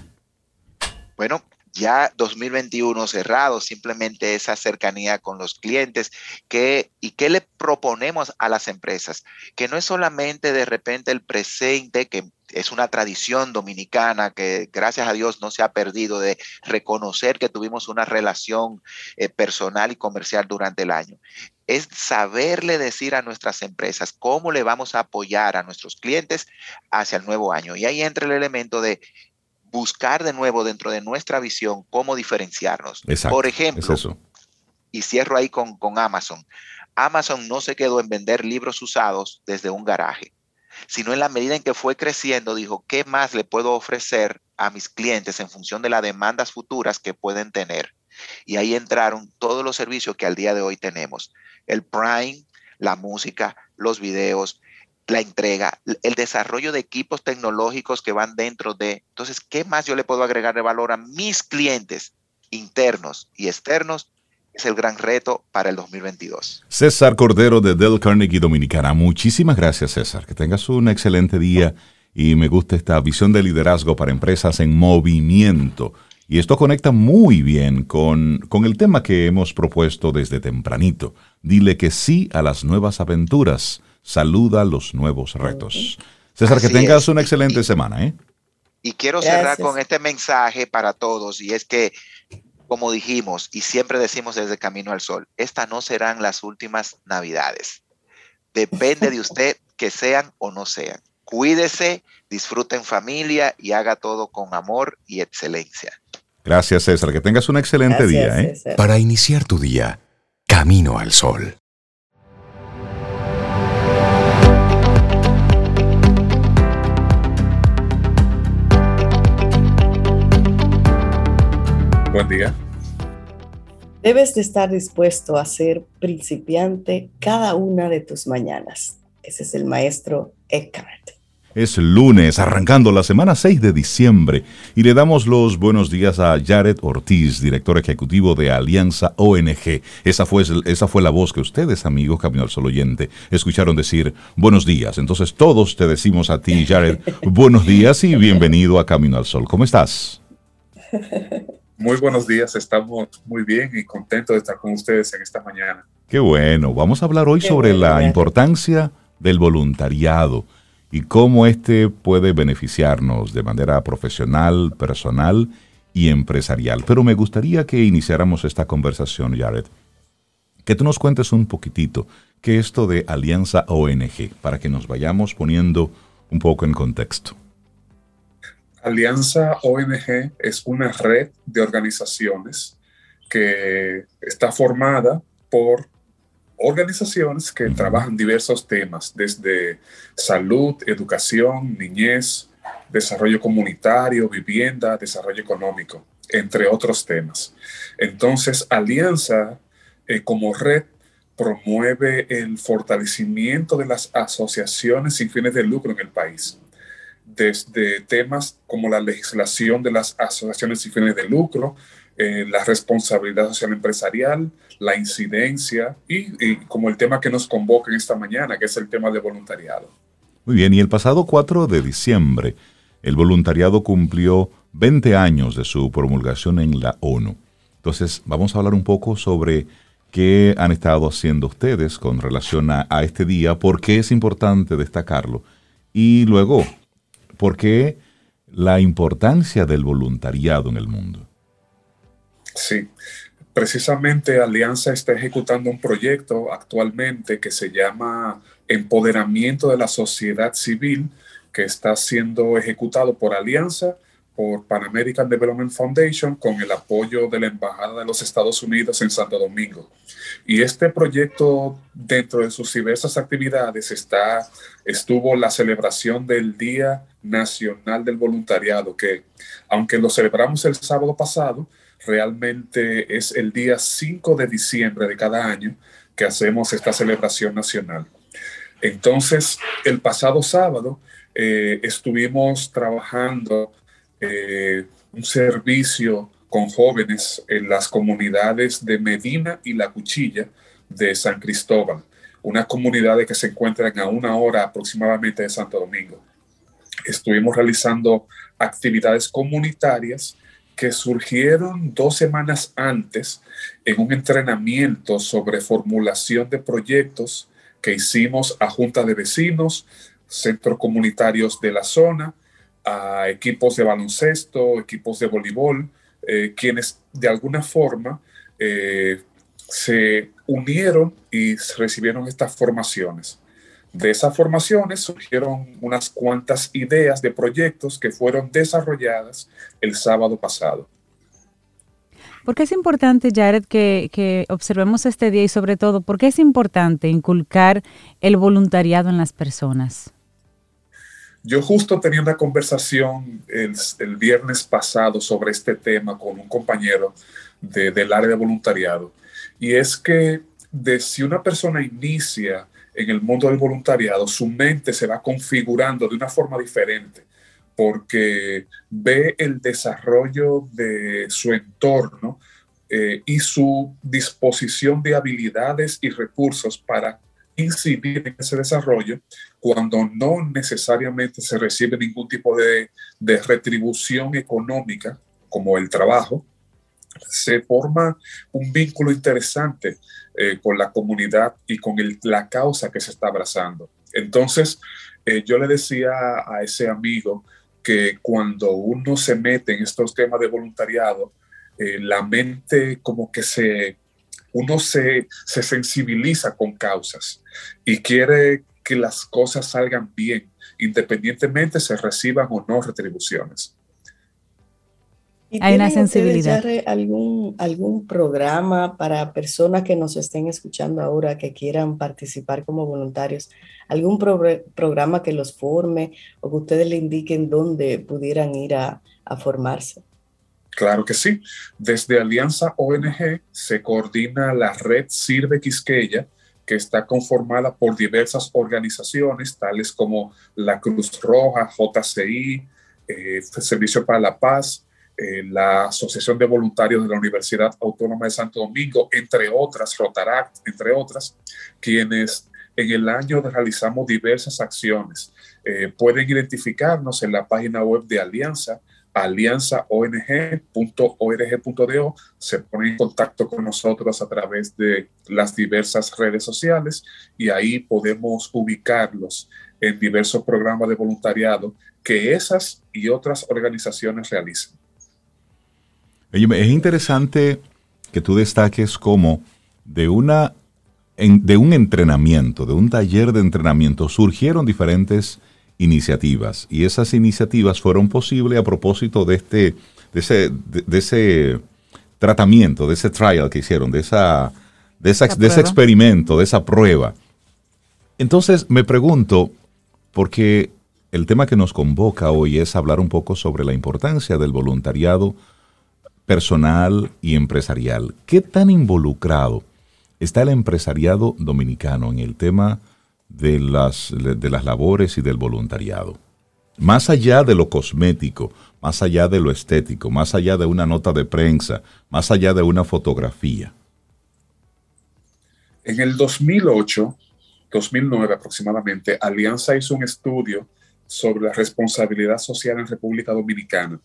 Bueno, ya 2021 cerrado, simplemente esa cercanía con los clientes que, y qué le proponemos a las empresas, que no es solamente de repente el presente, que es una tradición dominicana que gracias a Dios no se ha perdido de reconocer que tuvimos una relación eh, personal y comercial durante el año. Es saberle decir a nuestras empresas cómo le vamos a apoyar a nuestros clientes hacia el nuevo año. Y ahí entra el elemento de buscar de nuevo dentro de nuestra visión cómo diferenciarnos. Por ejemplo, y cierro ahí con, con Amazon. Amazon no se quedó en vender libros usados desde un garaje, sino en la medida en que fue creciendo, dijo, ¿qué más le puedo ofrecer a mis clientes en función de las demandas futuras que pueden tener? Y ahí entraron todos los servicios que al día de hoy tenemos. El Prime, la música, los videos, la entrega, el desarrollo de equipos tecnológicos que van dentro de. Entonces, ¿qué más yo le puedo agregar de valor a mis clientes internos y externos? Es el gran reto para el 2022. César Cordero de Del Carnegie Dominicana. Muchísimas gracias, César. Que tengas un excelente día y me gusta esta visión de liderazgo para empresas en movimiento. Y esto conecta muy bien con, con el tema que hemos propuesto desde tempranito. Dile que sí a las nuevas aventuras saluda los nuevos retos. César, que tengas una excelente semana. ¿eh? Y quiero cerrar con este mensaje para todos, y es que, como dijimos y siempre decimos desde Camino al Sol, estas no serán las últimas navidades. Depende de usted que sean o no sean. Cuídese, disfrute en familia y haga todo con amor y excelencia. Gracias, César. Que tengas un excelente día. ¿eh? Para iniciar tu día, Camino al Sol. Buen día. Debes de estar dispuesto a ser principiante cada una de tus mañanas. Ese es el maestro Eckhart. Es lunes, arrancando la semana 6 de diciembre, y le damos los buenos días a Jared Ortiz, director ejecutivo de Alianza ONG. Esa fue, esa fue la voz que ustedes, amigos Camino al Sol oyente, escucharon decir buenos días. Entonces todos te decimos a ti, Jared, buenos días y bienvenido a Camino al Sol. ¿Cómo estás? Muy buenos días, estamos muy bien y contentos de estar con ustedes en esta mañana. Qué bueno, vamos a hablar hoy sobre la importancia del voluntariado y cómo éste puede beneficiarnos de manera profesional, personal y empresarial. Pero me gustaría que iniciáramos esta conversación, Jared, que tú nos cuentes un poquitito qué es esto de Alianza ONG, para que nos vayamos poniendo un poco en contexto. Alianza ONG es una red de organizaciones que está formada por organizaciones que trabajan diversos temas, desde salud, educación, niñez, desarrollo comunitario, vivienda, desarrollo económico, entre otros temas. Entonces, Alianza eh, como red promueve el fortalecimiento de las asociaciones sin fines de lucro en el país desde temas como la legislación de las asociaciones sin fines de lucro, eh, la responsabilidad social empresarial, la incidencia y, como el tema que nos convoca en esta mañana, que es el tema de voluntariado. Muy bien, y el pasado 4 de diciembre, el voluntariado cumplió 20 años de su promulgación en la ONU. Entonces, vamos a hablar un poco sobre qué han estado haciendo ustedes con relación a este día, por qué es importante destacarlo y luego ¿Por qué la importancia del voluntariado en el mundo? Sí, precisamente Alianza está ejecutando un proyecto actualmente que se llama Empoderamiento de la Sociedad Civil, que está siendo ejecutado por Alianza, por Pan American Development Foundation, con el apoyo de la Embajada de los Estados Unidos en Santo Domingo. Y este proyecto, dentro de sus diversas actividades, está, estuvo la celebración del Día Nacional del Voluntariado, que aunque lo celebramos el sábado pasado, realmente es el día 5 de diciembre de cada año que hacemos esta celebración nacional. Entonces, el pasado sábado eh, estuvimos trabajando eh, un servicio con jóvenes en las comunidades de Medina y La Cuchilla de San Cristóbal, unas comunidades que se encuentran a una hora aproximadamente de Santo Domingo. Estuvimos realizando actividades comunitarias que surgieron dos semanas antes en un entrenamiento sobre formulación de proyectos que hicimos a junta de vecinos, centros comunitarios de la zona, a equipos de baloncesto, equipos de voleibol, eh, quienes de alguna forma eh, se unieron y recibieron estas formaciones. De esas formaciones surgieron unas cuantas ideas de proyectos que fueron desarrolladas el sábado pasado. ¿Por qué es importante, Jared, que, que, observemos este día y sobre todo, por qué es importante inculcar el voluntariado en las personas? Yo justo tenía una conversación el, viernes pasado sobre este tema con un compañero de, del área de voluntariado, y es que si una persona inicia en el mundo del voluntariado, su mente se va configurando de una forma diferente porque ve el desarrollo de su entorno eh, y su disposición de habilidades y recursos para incidir en ese desarrollo cuando no necesariamente se recibe ningún tipo de, de retribución económica como el trabajo, se forma un vínculo interesante eh, con la comunidad y con la causa que se está abrazando. Entonces, eh, yo le decía a ese amigo que cuando uno se mete en estos temas de voluntariado, eh, la mente como que se, uno se, se sensibiliza con causas y quiere que las cosas salgan bien, independientemente se reciban o no retribuciones. Hay una sensibilidad. algún, algún programa para personas que nos estén escuchando ahora que quieran participar como voluntarios? ¿Algún programa que los forme o que ustedes le indiquen dónde pudieran ir a, a formarse? Claro que sí. Desde Alianza ONG se coordina la red Sirve Quisqueya, que está conformada por diversas organizaciones, tales como la Cruz Roja, JCI, eh, Servicio para la Paz, eh, la Asociación de Voluntarios de la Universidad Autónoma de Santo Domingo, entre otras, Rotaract, entre otras, quienes en el año realizamos diversas acciones. Eh, pueden identificarnos en la página web de Alianza, alianzaong.org.do, se ponen en contacto con nosotros a través de las diversas redes sociales y ahí podemos ubicarlos en diversos programas de voluntariado que esas y otras organizaciones realizan. Es interesante que tú destaques cómo de, de un entrenamiento, de un taller de entrenamiento, surgieron diferentes iniciativas y esas iniciativas fueron posibles a propósito de este de ese, de, ese tratamiento, de ese trial que hicieron, de, esa, de, de ese experimento, de esa prueba. Entonces me pregunto, porque el tema que nos convoca hoy es hablar un poco sobre la importancia del voluntariado personal y empresarial. ¿Qué tan involucrado está el empresariado dominicano en el tema de las, de las labores y del voluntariado? Más allá de lo cosmético, más allá de lo estético, más allá de una nota de prensa, más allá de una fotografía. En el 2008, 2009 aproximadamente, Alianza hizo un estudio sobre la responsabilidad social en República Dominicana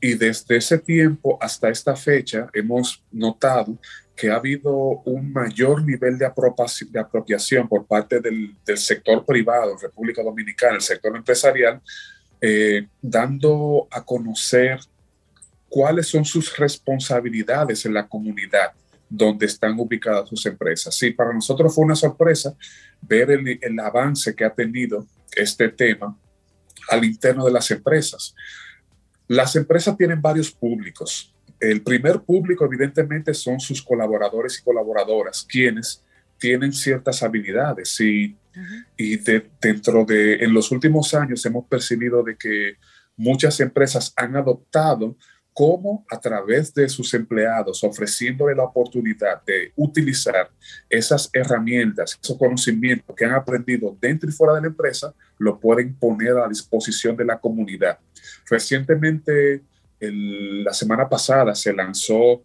y desde ese tiempo hasta esta fecha hemos notado que ha habido un mayor nivel de, apropiación por parte del, sector privado República Dominicana, el sector empresarial, eh, dando a conocer cuáles son sus responsabilidades en la comunidad donde están ubicadas sus empresas. Sí, para nosotros fue una sorpresa ver el, el avance que ha tenido este tema al interno de las empresas. Las empresas tienen varios públicos. El primer público, evidentemente, son sus colaboradores y colaboradoras, quienes tienen ciertas habilidades y, y dentro de, en los últimos años hemos percibido de que muchas empresas han adoptado cómo a través de sus empleados, ofreciéndole la oportunidad de utilizar esas herramientas, esos conocimientos que han aprendido dentro y fuera de la empresa, lo pueden poner a disposición de la comunidad. Recientemente, la semana pasada, se lanzó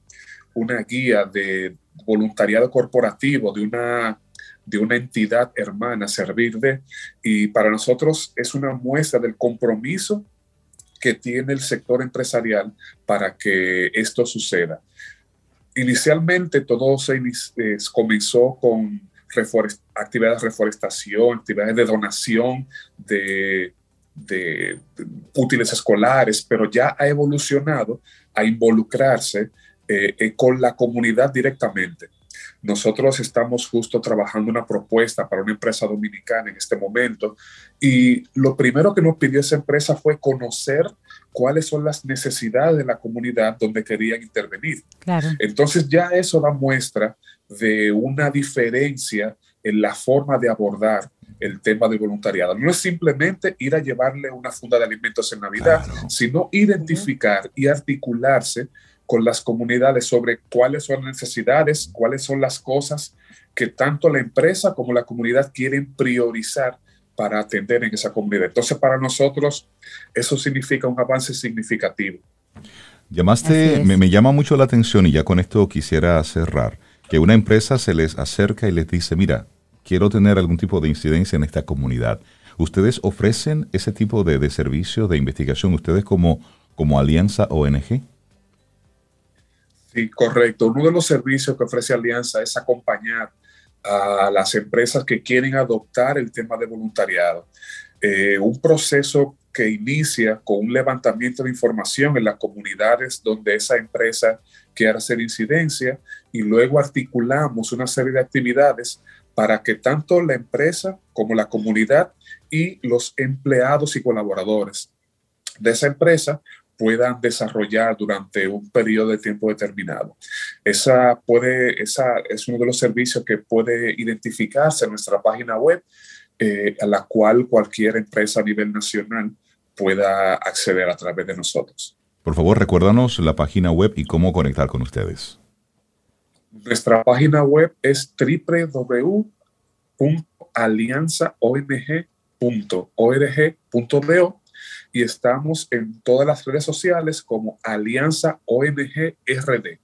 una guía de voluntariado corporativo de una, de una entidad hermana, Servir de, y para nosotros es una muestra del compromiso que tiene el sector empresarial para que esto suceda. Inicialmente todo se comenzó con actividades de reforestación, actividades de donación de, útiles escolares, pero ya ha evolucionado a involucrarse eh, eh, con la comunidad directamente. Nosotros estamos justo trabajando una propuesta para una empresa dominicana en este momento y lo primero que nos pidió esa empresa fue conocer cuáles son las necesidades de la comunidad donde querían intervenir. Entonces ya eso da muestra de una diferencia en la forma de abordar el tema de voluntariado. No es simplemente ir a llevarle una funda de alimentos en Navidad, sino identificar y articularse con las comunidades sobre cuáles son las necesidades, cuáles son las cosas que tanto la empresa como la comunidad quieren priorizar para atender en esa comunidad. Entonces, para nosotros, eso significa un avance significativo. Llamaste, me, me, llama mucho la atención y ya con esto quisiera cerrar, que una empresa se les acerca y les dice, mira, quiero tener algún tipo de incidencia en esta comunidad. ¿Ustedes ofrecen ese tipo de, de de investigación, ustedes como, como Alianza ONG? Sí, correcto. Uno de los servicios que ofrece Alianza es acompañar a las empresas que quieren adoptar el tema de voluntariado. Eh, un proceso que inicia con un levantamiento de información en las comunidades donde esa empresa quiere hacer incidencia y luego articulamos una serie de actividades para que tanto la empresa como la comunidad y los empleados y colaboradores de esa empresa puedan desarrollar durante un periodo de tiempo determinado. Esa, puede, esa es uno de los servicios que puede identificarse en nuestra página web, eh, a la cual cualquier empresa a nivel nacional pueda acceder a través de nosotros. Por favor, recuérdanos la página web y cómo conectar con ustedes. Nuestra página web es www.alianzaong.org.do y estamos en todas las redes sociales como Alianza ONG RD,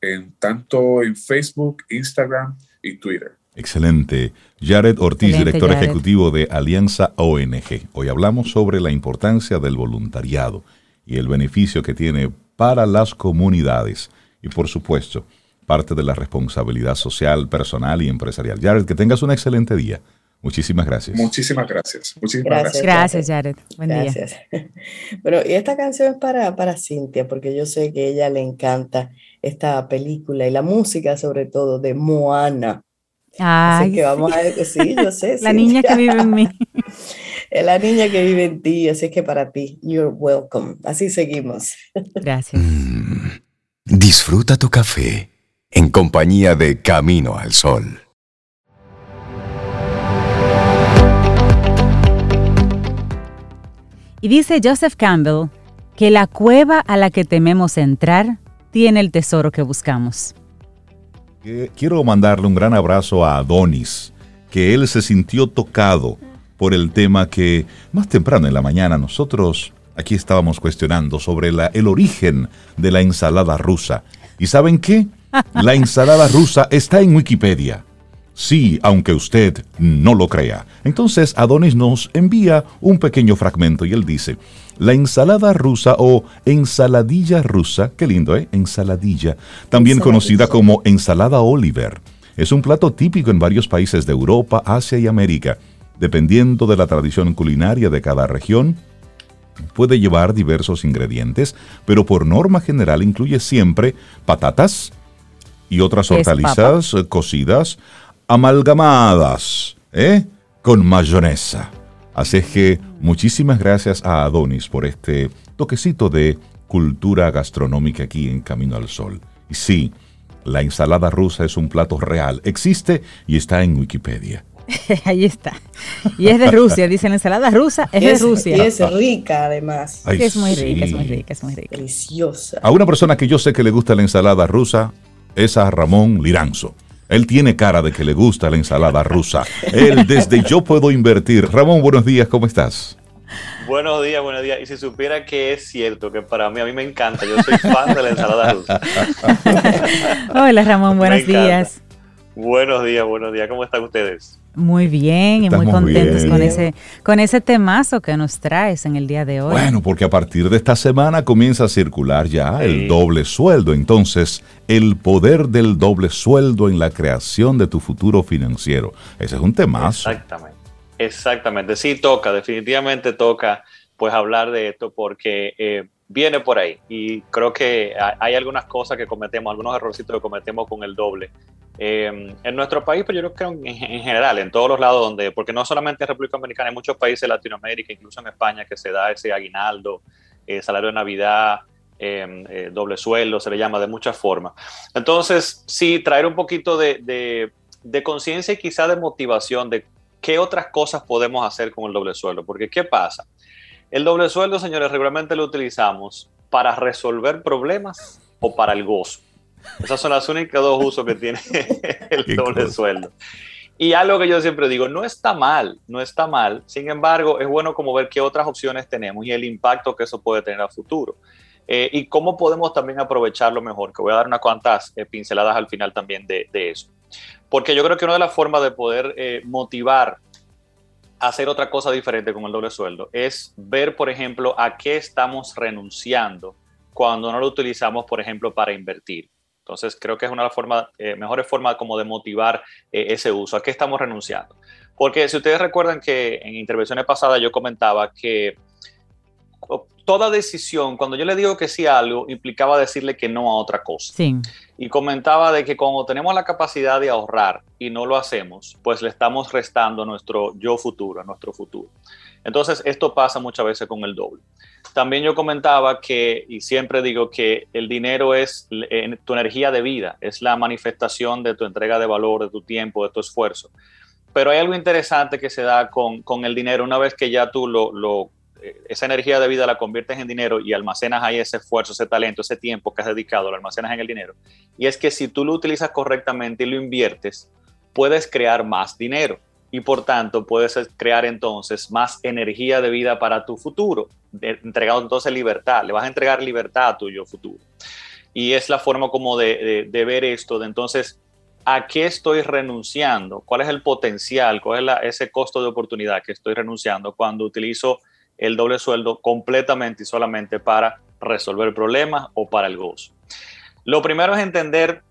en, tanto en Facebook, Instagram y Twitter. Excelente. Jared Ortiz, director ejecutivo de Alianza ONG. Hoy hablamos sobre la importancia del voluntariado y el beneficio que tiene para las comunidades y por supuesto parte de la responsabilidad social, personal y empresarial. Jared, que tengas un excelente día. Muchísimas gracias. Muchísimas gracias. Muchísimas gracias. Gracias, Jared. Buen gracias. Bueno, y esta canción es para, para Cintia, porque yo sé que a ella le encanta esta película y la música, sobre todo, de Moana. Así que vamos a ver, sí, yo sé. la niña que vive en mí. Es la niña que vive en ti, así que para ti, you're welcome. Así seguimos. Gracias. Mm, disfruta tu café en compañía de Camino al Sol. Y dice Joseph Campbell que la cueva a la que tememos entrar tiene el tesoro que buscamos. Quiero mandarle un gran abrazo a Adonis, que él se sintió tocado por el tema que más temprano en la mañana nosotros aquí estábamos cuestionando sobre la, el origen de la ensalada rusa. ¿Y saben qué? La ensalada rusa está en Wikipedia. Sí, aunque usted no lo crea. Entonces Adonis nos envía un pequeño fragmento y él dice, la ensalada rusa o ensaladilla rusa, qué lindo, ¿eh? Ensaladilla, también conocida como ensalada Oliver, es un plato típico en varios países de Europa, Asia y América. Dependiendo de la tradición culinaria de cada región, puede llevar diversos ingredientes, pero por norma general incluye siempre patatas y otras hortalizas cocidas, amalgamadas, ¿eh? Con mayonesa. Así es que muchísimas gracias a Adonis por este toquecito de cultura gastronómica aquí en Camino al Sol. Y sí, la ensalada rusa es un plato real, existe y está en Wikipedia. Ahí está. Y es de Rusia, dice la ensalada rusa, es, de Rusia. Y es rica además. es muy rica, es muy rica, es muy rica. Deliciosa. A una persona que yo sé que le gusta la ensalada rusa es a Ramón Liranzo. Él tiene cara de que le gusta la ensalada rusa. Él desde Yo Puedo Invertir. Ramón, buenos días, ¿cómo estás? Buenos días, buenos días. Y si supiera que es cierto, que para mí, a mí me encanta, yo soy fan de la ensalada rusa. Hola Ramón, buenos días. Buenos días, buenos días. ¿Cómo están ustedes? Muy bien y muy contentos con ese, con ese temazo que nos traes en el día de hoy. Bueno, porque a partir de esta semana comienza a circular ya el doble sueldo. Entonces, el poder del doble sueldo en la creación de tu futuro financiero. Ese es un temazo. Exactamente. Exactamente. Sí, toca, definitivamente toca pues hablar de esto porque eh, viene por ahí y creo que hay algunas cosas que cometemos, algunos errorcitos que cometemos con el doble Em, en nuestro país, pero yo creo que en, general, en todos los lados donde, porque no solamente en República Dominicana, en muchos países de Latinoamérica, incluso en España, que se da ese aguinaldo, eh, salario de Navidad, em, eh, doble sueldo, se le llama de muchas formas. Entonces, sí, traer un poquito de, de conciencia y quizá de motivación de qué otras cosas podemos hacer con el doble sueldo, porque ¿qué pasa? El doble sueldo, señores, regularmente lo utilizamos para resolver problemas o para el gozo. Esas son las únicas dos usos que tiene el doble sueldo. Y algo que yo siempre digo, no está mal, no está mal. Sin embargo, es bueno como ver qué otras opciones tenemos y el impacto que eso puede tener a futuro. Eh, y cómo podemos también aprovecharlo mejor, que voy a dar unas cuantas eh, pinceladas al final también de, eso. Porque yo creo que una de las formas de poder eh, motivar a hacer otra cosa diferente con el doble sueldo es ver, por ejemplo, a qué estamos renunciando cuando no lo utilizamos, por ejemplo, para invertir. Entonces, creo que es una de las formas, eh, mejores formas como de motivar eh, ese uso. ¿A qué estamos renunciando? Porque si ustedes recuerdan que en intervenciones pasadas yo comentaba que toda decisión, cuando yo le digo que sí a algo, implicaba decirle que no a otra cosa. Sí. Y comentaba de que cuando tenemos la capacidad de ahorrar y no lo hacemos, pues le estamos restando nuestro yo futuro, a nuestro futuro. Entonces, esto pasa muchas veces con el doble. También yo comentaba que, y siempre digo que el dinero es tu energía de vida, es la manifestación de tu entrega de valor, de tu tiempo, de tu esfuerzo. Pero hay algo interesante que se da con, el dinero una vez que ya tú lo, eh, esa energía de vida la conviertes en dinero y almacenas ahí ese esfuerzo, ese talento, ese tiempo que has dedicado, lo almacenas en el dinero. Y es que si tú lo utilizas correctamente y lo inviertes, puedes crear más dinero y por tanto puedes crear entonces más energía de vida para tu futuro, entregando entonces libertad, le vas a entregar libertad a tu yo futuro. Y es la forma como de, ver esto, de entonces, ¿a qué estoy renunciando? ¿Cuál es el potencial? ¿Cuál es ese costo de oportunidad que estoy renunciando cuando utilizo el doble sueldo completamente y solamente para resolver problemas o para el gozo? Lo primero es entender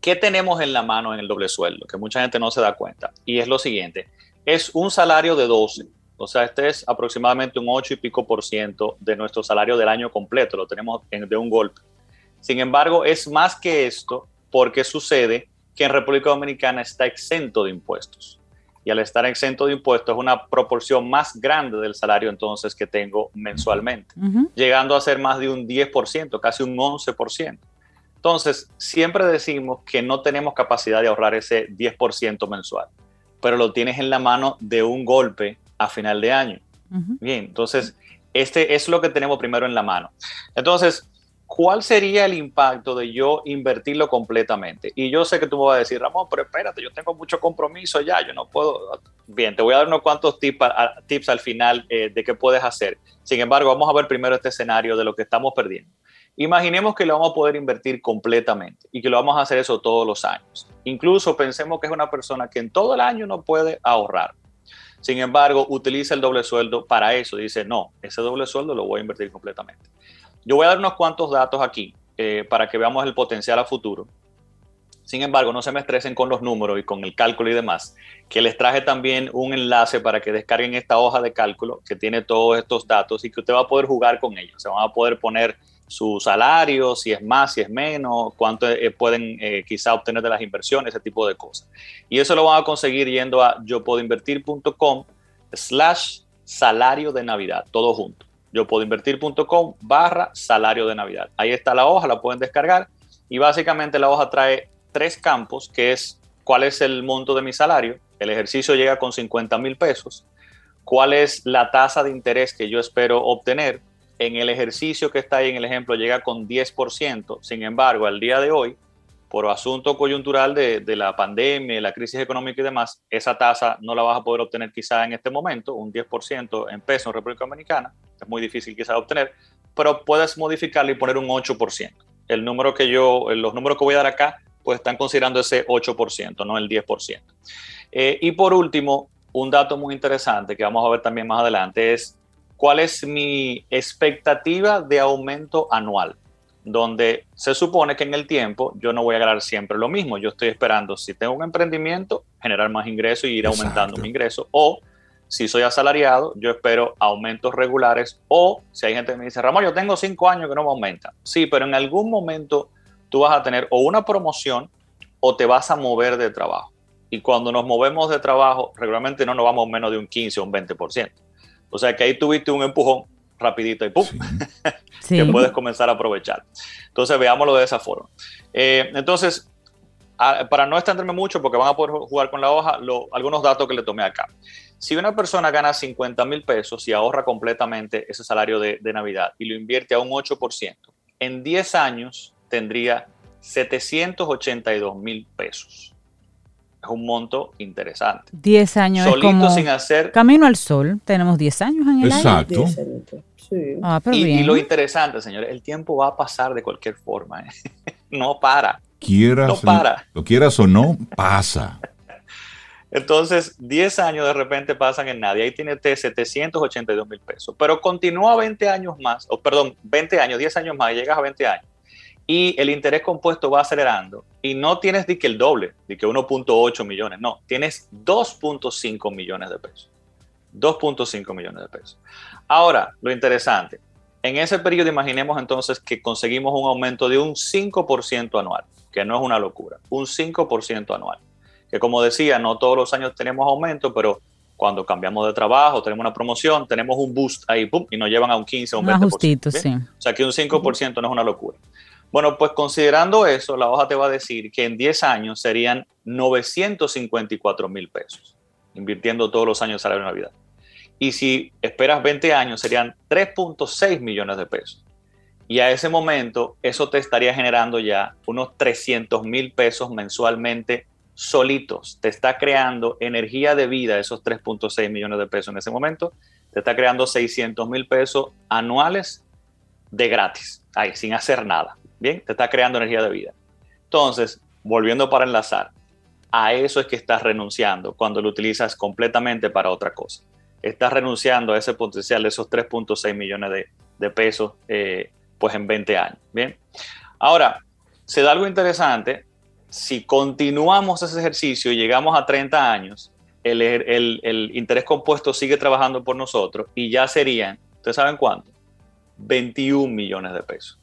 ¿Qué tenemos en la mano en el doble sueldo? Que mucha gente no se da cuenta. Y es lo siguiente, es un salario de 12. O sea, este es aproximadamente un 8 y pico por ciento de nuestro salario del año completo. Lo tenemos de un golpe. Sin embargo, es más que esto porque sucede que en República Dominicana está exento de impuestos. Y al estar exento de impuestos es una proporción más grande del salario entonces que tengo mensualmente, llegando a ser más de un 10%, casi un 11%. Entonces, siempre decimos que no tenemos capacidad de ahorrar ese 10% mensual, pero lo tienes en la mano de un golpe a final de año. Bien, entonces, este es lo que tenemos primero en la mano. Entonces, ¿cuál sería el impacto de yo invertirlo completamente? Y yo sé que tú me vas a decir, Ramón, pero espérate, yo tengo mucho compromiso ya, yo no puedo. Bien, te voy a dar unos cuantos tips, tips al final eh, de qué puedes hacer. Sin embargo, vamos a ver primero este escenario de lo que estamos perdiendo. Imaginemos que lo vamos a poder invertir completamente y que lo vamos a hacer eso todos los años. Incluso pensemos que es una persona que en todo el año no puede ahorrar. Sin embargo, utiliza el doble sueldo para eso. Dice, no, ese doble sueldo lo voy a invertir completamente. Yo voy a dar unos cuantos datos aquí eh, para que veamos el potencial a futuro. Sin embargo, no se me estresen con los números y con el cálculo y demás, que les traje también un enlace para que descarguen esta hoja de cálculo que tiene todos estos datos y que usted va a poder jugar con ellos. Se van a poder poner su salario, si es más, si es menos, cuánto eh, pueden eh, quizá obtener de las inversiones, ese tipo de cosas. Y eso lo van a conseguir yendo a yo puedo invertir.com slash salario de Navidad, todo junto. Yo puedo invertir.com barra salario de Navidad. Ahí está la hoja, la pueden descargar. Y básicamente la hoja trae tres campos, que es cuál es el monto de mi salario, el ejercicio llega con 50 mil pesos, cuál es la tasa de interés que yo espero obtener, en el ejercicio que está ahí en el ejemplo llega con 10%, sin embargo, al día de hoy, por asunto coyuntural de, la pandemia, la crisis económica y demás, esa tasa no la vas a poder obtener quizá en este momento, un 10% en peso en República Dominicana, es muy difícil quizá obtener, pero puedes modificarla y poner un 8%. El número que yo, los números que voy a dar acá, pues están considerando ese 8%, no el 10%. Eh, y por último, un dato muy interesante que vamos a ver también más adelante es cuál es mi expectativa de aumento anual, donde se supone que en el tiempo yo no voy a ganar siempre lo mismo. Yo estoy esperando, si tengo un emprendimiento, generar más ingresos y ir aumentando mi ingreso. O si soy asalariado, yo espero aumentos regulares. O si hay gente que me dice, Ramón, yo tengo cinco años que no me aumenta. Sí, pero en algún momento tú vas a tener o una promoción o te vas a mover de trabajo. Y cuando nos movemos de trabajo, regularmente no nos vamos menos de un 15 o un 20%. O sea que ahí tuviste un empujón rapidito y ¡pum! que puedes comenzar a aprovechar. Entonces veámoslo de esa forma. Eh, entonces, para no extenderme mucho, porque van a poder jugar con la hoja, algunos datos que le tomé acá. Si una persona gana 50 mil pesos y ahorra completamente ese salario de, de Navidad y lo invierte a un 8%, en 10 años tendría 782 mil pesos es un monto interesante. 10 años Solito es como sin hacer... Camino al sol, tenemos 10 años en el Exacto. Sí. Ah, pero y, bien. y, lo interesante, señores, el tiempo va a pasar de cualquier forma. ¿eh? no para. Quieras, no para. Lo quieras o no, pasa. Entonces, 10 años de repente pasan en nada. Y ahí tiene 782 mil pesos. Pero continúa 20 años más, o perdón, 20 años, 10 años más, y llegas a 20 años y el interés compuesto va acelerando y no tienes de que el doble, de que 1.8 millones, no, tienes 2.5 millones de pesos. 2.5 millones de pesos. Ahora, lo interesante, en ese periodo imaginemos entonces que conseguimos un aumento de un 5% anual, que no es una locura, un 5% anual. Que como decía, no todos los años tenemos aumento, pero cuando cambiamos de trabajo, tenemos una promoción, tenemos un boost ahí, pum, y nos llevan a un 15 o un 20%. Ajustito, sí. O sea que un 5% no es una locura. Bueno, pues considerando eso, la hoja te va a decir que en 10 años serían 954 mil pesos, invirtiendo todos los años de salario Navidad. Y si esperas 20 años, serían 3.6 millones de pesos. Y a ese momento, eso te estaría generando ya unos 300 mil pesos mensualmente solitos. Te está creando energía de vida, esos 3.6 millones de pesos en ese momento. Te está creando 600 mil pesos anuales de gratis, ahí, sin hacer nada. Bien, te está creando energía de vida. Entonces, volviendo para enlazar, a eso es que estás renunciando cuando lo utilizas completamente para otra cosa. Estás renunciando a ese potencial esos 3.6 millones de, pesos eh, pues en 20 años. Bien. Ahora, se da algo interesante. Si continuamos ese ejercicio y llegamos a 30 años, el, el interés compuesto sigue trabajando por nosotros y ya serían, ¿ustedes saben cuánto? 21 millones de pesos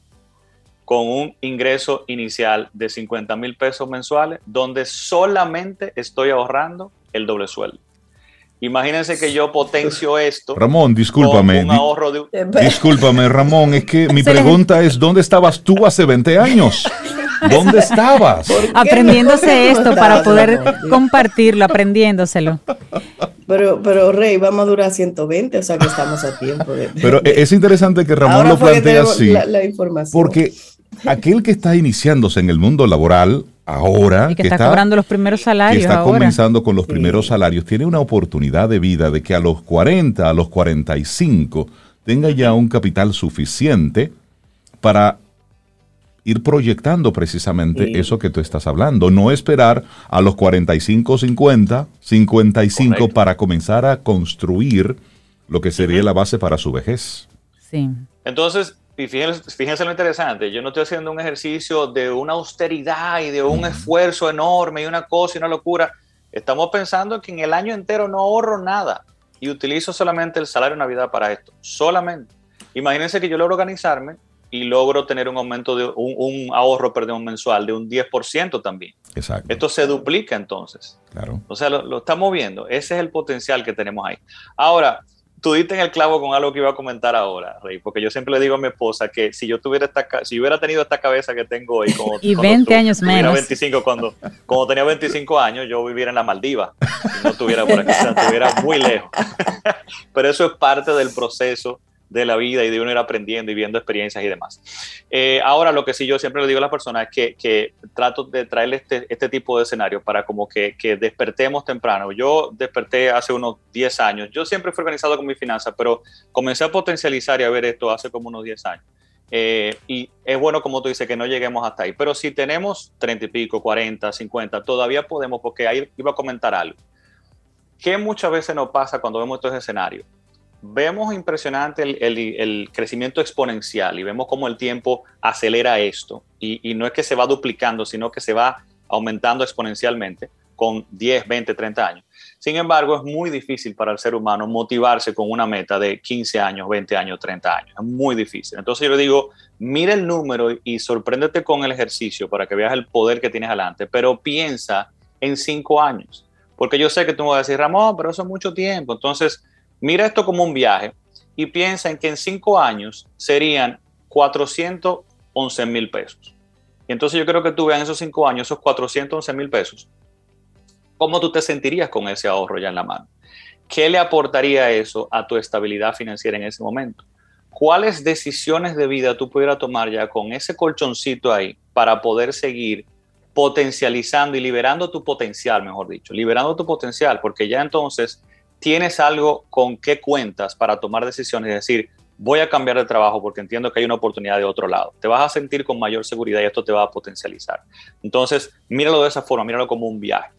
con un ingreso inicial de 50 mil pesos mensuales, donde solamente estoy ahorrando el doble sueldo. Imagínense que yo potencio esto. Ramón, discúlpame. un ahorro de... Discúlpame, Ramón, es que mi pregunta es, ¿dónde estabas tú hace 20 años? ¿Dónde estabas? Aprendiéndose esto para poder compartirlo, aprendiéndoselo. Pero, pero Rey, vamos a durar 120, o sea que estamos a tiempo. Pero es interesante que Ramón lo plantee así. Porque aquel que está iniciándose en el mundo laboral ahora, y que, está, cobrando los primeros salarios, que está comenzando con los primeros salarios, tiene una oportunidad de vida de que a los 40, a los 45 tenga ya un capital suficiente para ir proyectando precisamente eso que tú estás hablando, no esperar a los 45, 50, 55 para comenzar a construir lo que sería la base para su vejez. Sí. Entonces, y fíjense, lo interesante, yo no estoy haciendo un ejercicio de una austeridad y de un esfuerzo enorme y una cosa y una locura. Estamos pensando que en el año entero no ahorro nada y utilizo solamente el salario de Navidad para esto. Solamente. Imagínense que yo logro organizarme y logro tener un aumento de un, ahorro, perdón, mensual de un 10% también. Exacto. Esto se duplica entonces. Claro. O sea, lo, lo estamos viendo. Ese es el potencial que tenemos ahí. Ahora, tú diste en el clavo con algo que iba a comentar ahora, Rey, porque yo siempre le digo a mi esposa que si yo tuviera esta, si hubiera tenido esta cabeza que tengo hoy, como, y 20 años menos. 25, cuando, cuando tenía 25 años, yo viviera en la Maldiva, no estuviera por aquí, estuviera muy lejos. Pero eso es parte del proceso de la vida y de uno ir aprendiendo y viendo experiencias y demás. Eh, ahora, lo que sí yo siempre le digo a las personas es que, trato de traerle este, este, tipo de escenario para como que, despertemos temprano. Yo desperté hace unos 10 años. Yo siempre fui organizado con mi finanzas, pero comencé a potencializar y a ver esto hace como unos 10 años. Eh, y es bueno, como tú dices, que no lleguemos hasta ahí. Pero si tenemos 30 y pico, 40, 50, todavía podemos, porque ahí iba a comentar algo. ¿Qué muchas veces nos pasa cuando vemos estos escenarios? Vemos impresionante el, crecimiento exponencial y vemos cómo el tiempo acelera esto. Y, y no es que se va duplicando, sino que se va aumentando exponencialmente con 10, 20, 30 años. Sin embargo, es muy difícil para el ser humano motivarse con una meta de 15 años, 20 años, 30 años. Es muy difícil. Entonces yo le digo, mira el número y sorpréndete con el ejercicio para que veas el poder que tienes adelante, pero piensa en 5 años. Porque yo sé que tú me vas a decir, Ramón, pero eso es mucho tiempo. Entonces, mira esto como un viaje y piensa en que en 5 años serían 411 mil pesos. Y entonces yo creo que tú veas en esos 5 años esos 411 mil pesos ¿Cómo tú te sentirías con ese ahorro ya en la mano? ¿Qué le aportaría eso a tu estabilidad financiera en ese momento? ¿Cuáles decisiones de vida tú pudieras tomar ya con ese colchoncito ahí para poder seguir potencializando y liberando tu potencial, mejor dicho, liberando tu potencial, porque ya entonces tienes algo con qué cuentas para tomar decisiones y decir, voy a cambiar de trabajo porque entiendo que hay una oportunidad de otro lado. Te vas a sentir con mayor seguridad y esto te va a potencializar. Entonces, míralo de esa forma, míralo como un viaje.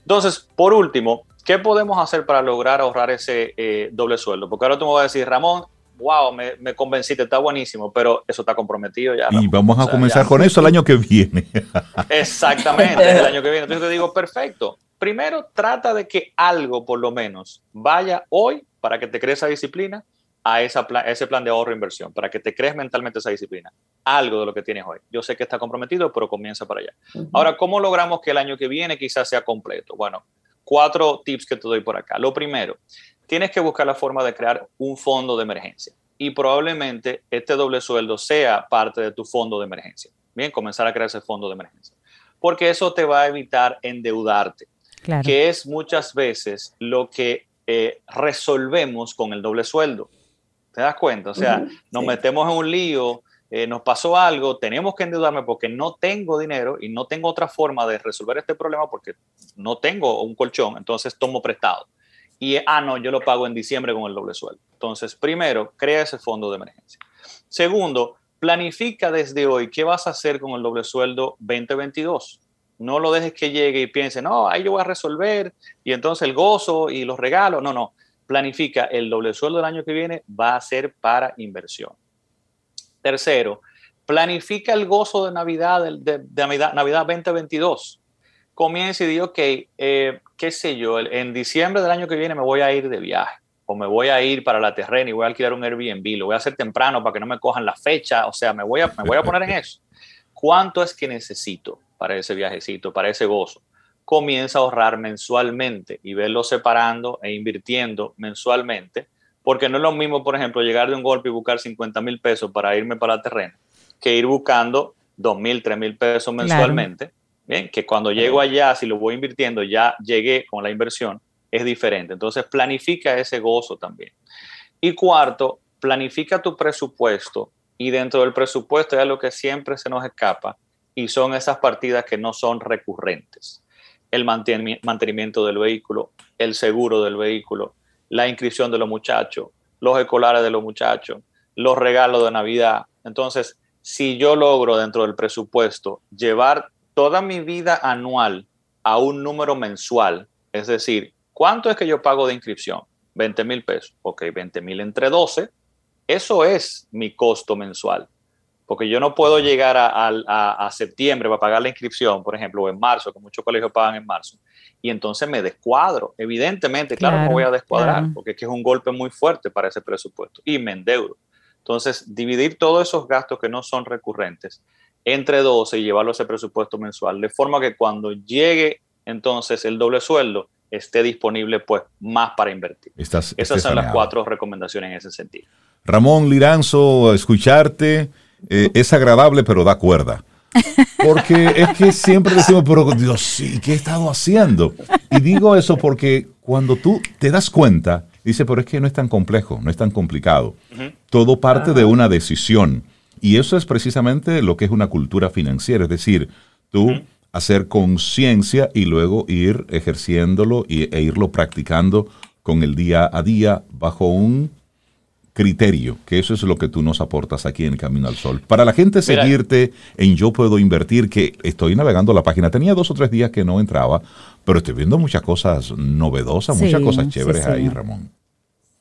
Entonces, por último, ¿qué podemos hacer para lograr ahorrar ese eh, doble sueldo? Porque ahora tú me vas a decir, Ramón, wow, me, me, convenciste, está buenísimo, pero eso está comprometido ya. Y vamos a comenzar con eso el año que viene. Exactamente, el año que viene. Entonces te digo, perfecto. Primero, trata de que algo, por lo menos, vaya hoy para que te crees esa disciplina a, esa ese plan de ahorro e inversión, para que te crees mentalmente esa disciplina. Algo de lo que tienes hoy. Yo sé que está comprometido, pero comienza para allá. Ahora, ¿cómo logramos que el año que viene quizás sea completo? Bueno, cuatro tips que te doy por acá. Lo primero, tienes que buscar la forma de crear un fondo de emergencia. Y probablemente este doble sueldo sea parte de tu fondo de emergencia. Bien, comenzar a crear ese fondo de emergencia. Porque eso te va a evitar endeudarte, que es muchas veces lo que eh, resolvemos con el doble sueldo. ¿Te das cuenta? O sea, nos metemos en un lío, eh, nos pasó algo, tenemos que endeudarme porque no tengo dinero y no tengo otra forma de resolver este problema porque no tengo un colchón, entonces tomo prestado. Y, ah, no, yo lo pago en diciembre con el doble sueldo. Entonces, primero, crea ese fondo de emergencia. Segundo, planifica desde hoy qué vas a hacer con el doble sueldo 2022. No lo dejes que llegue y piense, no, ahí yo voy a resolver y entonces el gozo y los regalos. No, no planifica el doble sueldo del año que viene va a ser para inversión. Tercero, planifica el gozo de Navidad, de, Navidad, Navidad 2022. Comienza y di, ok, eh, qué sé yo, en diciembre del año que viene me voy a ir de viaje o me voy a ir para la terrena y voy a alquilar un Airbnb, lo voy a hacer temprano para que no me cojan la fecha, o sea, me voy a, me voy a poner en eso. ¿Cuánto es que necesito para ese viajecito, para ese gozo? comienza a ahorrar mensualmente y verlo separando e invirtiendo mensualmente, porque no es lo mismo, por ejemplo, llegar de un golpe y buscar 50 mil pesos para irme para el terreno, que ir buscando 2 mil, 3 mil pesos mensualmente. Bien, que cuando llego allá, si lo voy invirtiendo, ya llegué con la inversión, es diferente. Entonces, planifica ese gozo también. Y cuarto, planifica tu presupuesto y dentro del presupuesto es lo que siempre se nos escapa y son esas partidas que no son recurrentes el mantenimiento del vehículo, el seguro del vehículo, la inscripción de los muchachos, los escolares de los muchachos, los regalos de Navidad. Entonces, si yo logro dentro del presupuesto llevar toda mi vida anual a un número mensual, es decir, ¿cuánto es que yo pago de inscripción? 20 mil pesos. Ok, 20 mil entre 12, eso es mi costo mensual porque yo no puedo llegar a, septiembre para pagar la inscripción, por ejemplo, o en marzo, que muchos colegios pagan en marzo, y entonces me descuadro. Evidentemente, claro, me voy a descuadrar, porque es que es un golpe muy fuerte para ese presupuesto, y me endeudo. Entonces, dividir todos esos gastos que no son recurrentes entre 12 y llevarlo a ese presupuesto mensual, de forma que cuando llegue entonces el doble sueldo, esté disponible pues más para invertir. Esas son las cuatro recomendaciones en ese sentido. Ramón Liranzo, escucharte eh, es agradable, pero da cuerda. Porque es que siempre decimos, pero Dios, sí, ¿qué he estado haciendo? Y digo eso porque cuando tú te das cuenta, dice, pero es que no es tan complejo, no es tan complicado. Todo parte de una decisión. Y eso es precisamente lo que es una cultura financiera, es decir, tú hacer conciencia y luego ir ejerciéndolo e irlo practicando con el día a día bajo un criterio, que eso es lo que tú nos aportas aquí en Camino al Sol. Para la gente seguirte en Yo Puedo Invertir, que estoy navegando la página, tenía dos o tres días que no entraba, pero estoy viendo muchas cosas novedosas, muchas cosas chéveres ahí, Ramón.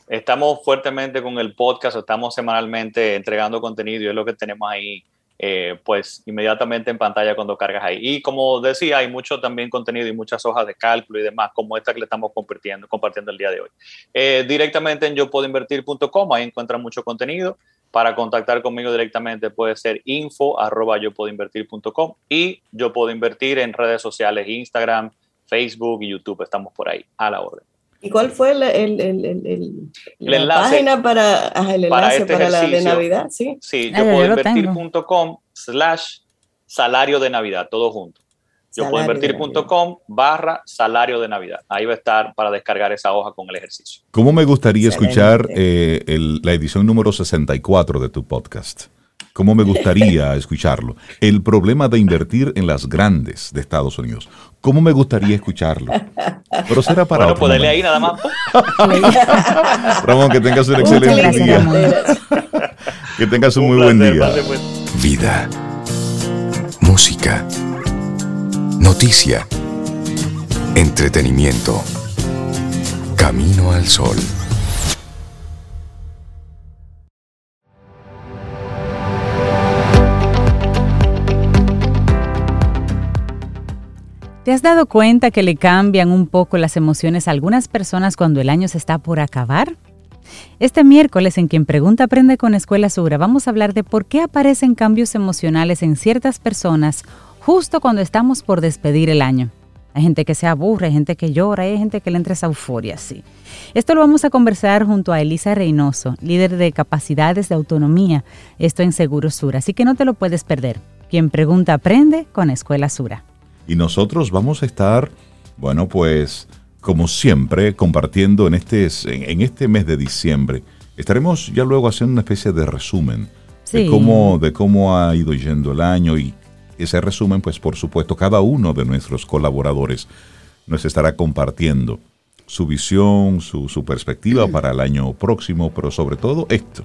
Estamos fuertemente con el podcast, estamos semanalmente entregando contenido y es lo que tenemos ahí eh, pues inmediatamente en pantalla cuando cargas ahí. Y como decía, hay mucho también contenido y muchas hojas de cálculo y demás, como esta que le estamos compartiendo, compartiendo el día de hoy. Eh, directamente en yo puedo invertir.com, ahí encuentran mucho contenido. Para contactar conmigo directamente puede ser info arroba yo puedo invertir.com y yo puedo invertir en redes sociales, Instagram, Facebook y YouTube. Estamos por ahí a la orden. ¿Y cuál fue el, el, el, la enlace página para, el enlace para, este la de Navidad? Sí, sí yo puedo invertir.com slash salario de Navidad, todo junto. Yo puedo invertir.com barra salario de Navidad. Ahí va a estar para descargar esa hoja con el ejercicio. ¿Cómo me gustaría escuchar eh, la edición número 64 de tu podcast? ¿Cómo me gustaría escucharlo? El problema de invertir en las grandes de Estados Unidos. ¿Cómo me gustaría escucharlo? Pero será para bueno, poderle ahí nada más. Ramón, que tengas un excelente día. que tengas un, muy buen día. Vida. Música. Noticia. Entretenimiento. Camino al sol. ¿Te has dado cuenta que le cambian un poco las emociones a algunas personas cuando el año se está por acabar? Este miércoles en Quien Pregunta Aprende con Escuela Sura vamos a hablar de por qué aparecen cambios emocionales en ciertas personas justo cuando estamos por despedir el año. Hay gente que se aburre, hay gente que llora, hay gente que le entra esa euforia, sí. Esto lo vamos a conversar junto a Elisa Reynoso, líder de capacidades de autonomía, esto en Seguro Sura, así que no te lo puedes perder. Quien pregunta aprende con Escuela Sura. Y nosotros vamos a estar, bueno, pues como siempre, compartiendo en este, en, este mes de diciembre. Estaremos ya luego haciendo una especie de resumen de, cómo, de cómo ha ido yendo el año y ese resumen, pues por supuesto, cada uno de nuestros colaboradores nos estará compartiendo su visión, su, su perspectiva para el año próximo, pero sobre todo esto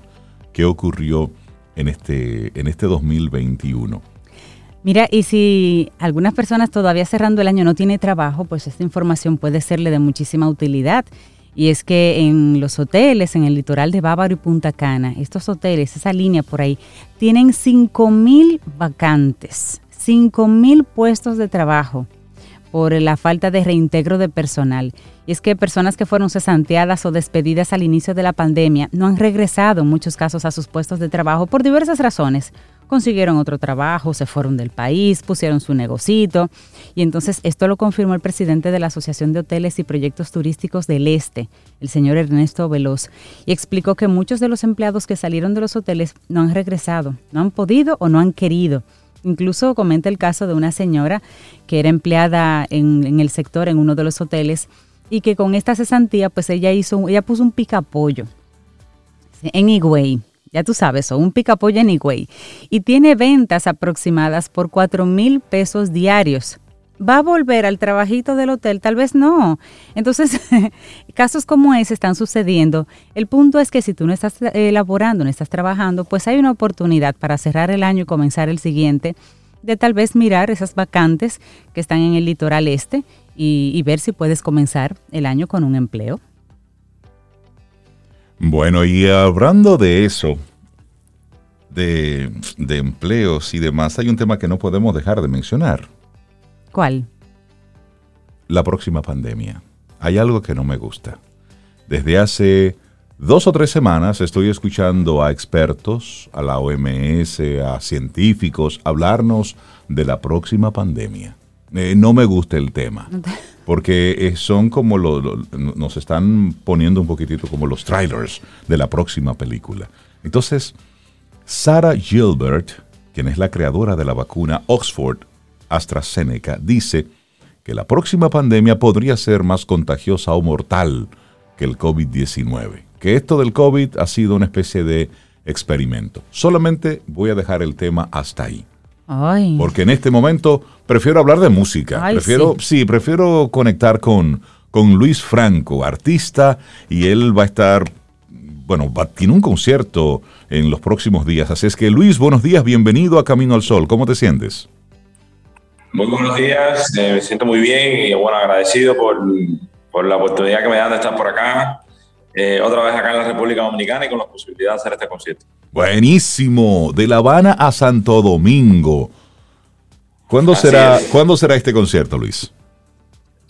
que ocurrió en este, en este 2021. Mira, y si algunas personas todavía cerrando el año no tiene trabajo, pues esta información puede serle de muchísima utilidad. Y es que en los hoteles, en el litoral de Bávaro y Punta Cana, estos hoteles, esa línea por ahí, tienen 5.000 vacantes, 5.000 puestos de trabajo por la falta de reintegro de personal. Y es que personas que fueron cesanteadas o despedidas al inicio de la pandemia no han regresado en muchos casos a sus puestos de trabajo por diversas razones consiguieron otro trabajo, se fueron del país, pusieron su negocito. Y entonces esto lo confirmó el presidente de la Asociación de Hoteles y Proyectos Turísticos del Este, el señor Ernesto Veloz, y explicó que muchos de los empleados que salieron de los hoteles no han regresado, no han podido o no han querido. Incluso comenta el caso de una señora que era empleada en, el sector, en uno de los hoteles, y que con esta cesantía, pues ella hizo, ella puso un picapollo en Higüey ya tú sabes, o un picapollo anyway, y tiene ventas aproximadas por 4 mil pesos diarios. ¿Va a volver al trabajito del hotel? Tal vez no. Entonces, casos como ese están sucediendo. El punto es que si tú no estás elaborando, no estás trabajando, pues hay una oportunidad para cerrar el año y comenzar el siguiente, de tal vez mirar esas vacantes que están en el litoral este y ver si puedes comenzar el año con un empleo. Bueno, y hablando de eso, de, empleos y demás, hay un tema que no podemos dejar de mencionar. ¿Cuál? La próxima pandemia. Hay algo que no me gusta. Desde hace dos o tres semanas estoy escuchando a expertos, a la OMS, a científicos, hablarnos de la próxima pandemia. Eh, no me gusta el tema. Porque eh, son como los, nos están poniendo un poquitito como los trailers de la próxima película. Entonces, Sarah Gilbert, quien es la creadora de la vacuna Oxford AstraZeneca, dice que la próxima pandemia podría ser más contagiosa o mortal que el COVID-19. Que esto del COVID ha sido una especie de experimento. Solamente voy a dejar el tema hasta ahí. Porque en este momento prefiero hablar de música. prefiero, sí. prefiero conectar con, con Luis Franco, artista, y él va a estar bueno, tiene un concierto en los próximos días. Así es que Luis, buenos días, bienvenido a Camino al Sol. ¿Cómo te sientes? Muy buenos días, eh, me siento muy bien y bueno, agradecido por, por, la oportunidad que me dan de estar por acá, eh, otra vez acá en la República Dominicana y con la posibilidad de hacer este concierto. Buenísimo, de La Habana a Santo Domingo. ¿Cuándo, será, ¿cuándo será este concierto, Luis?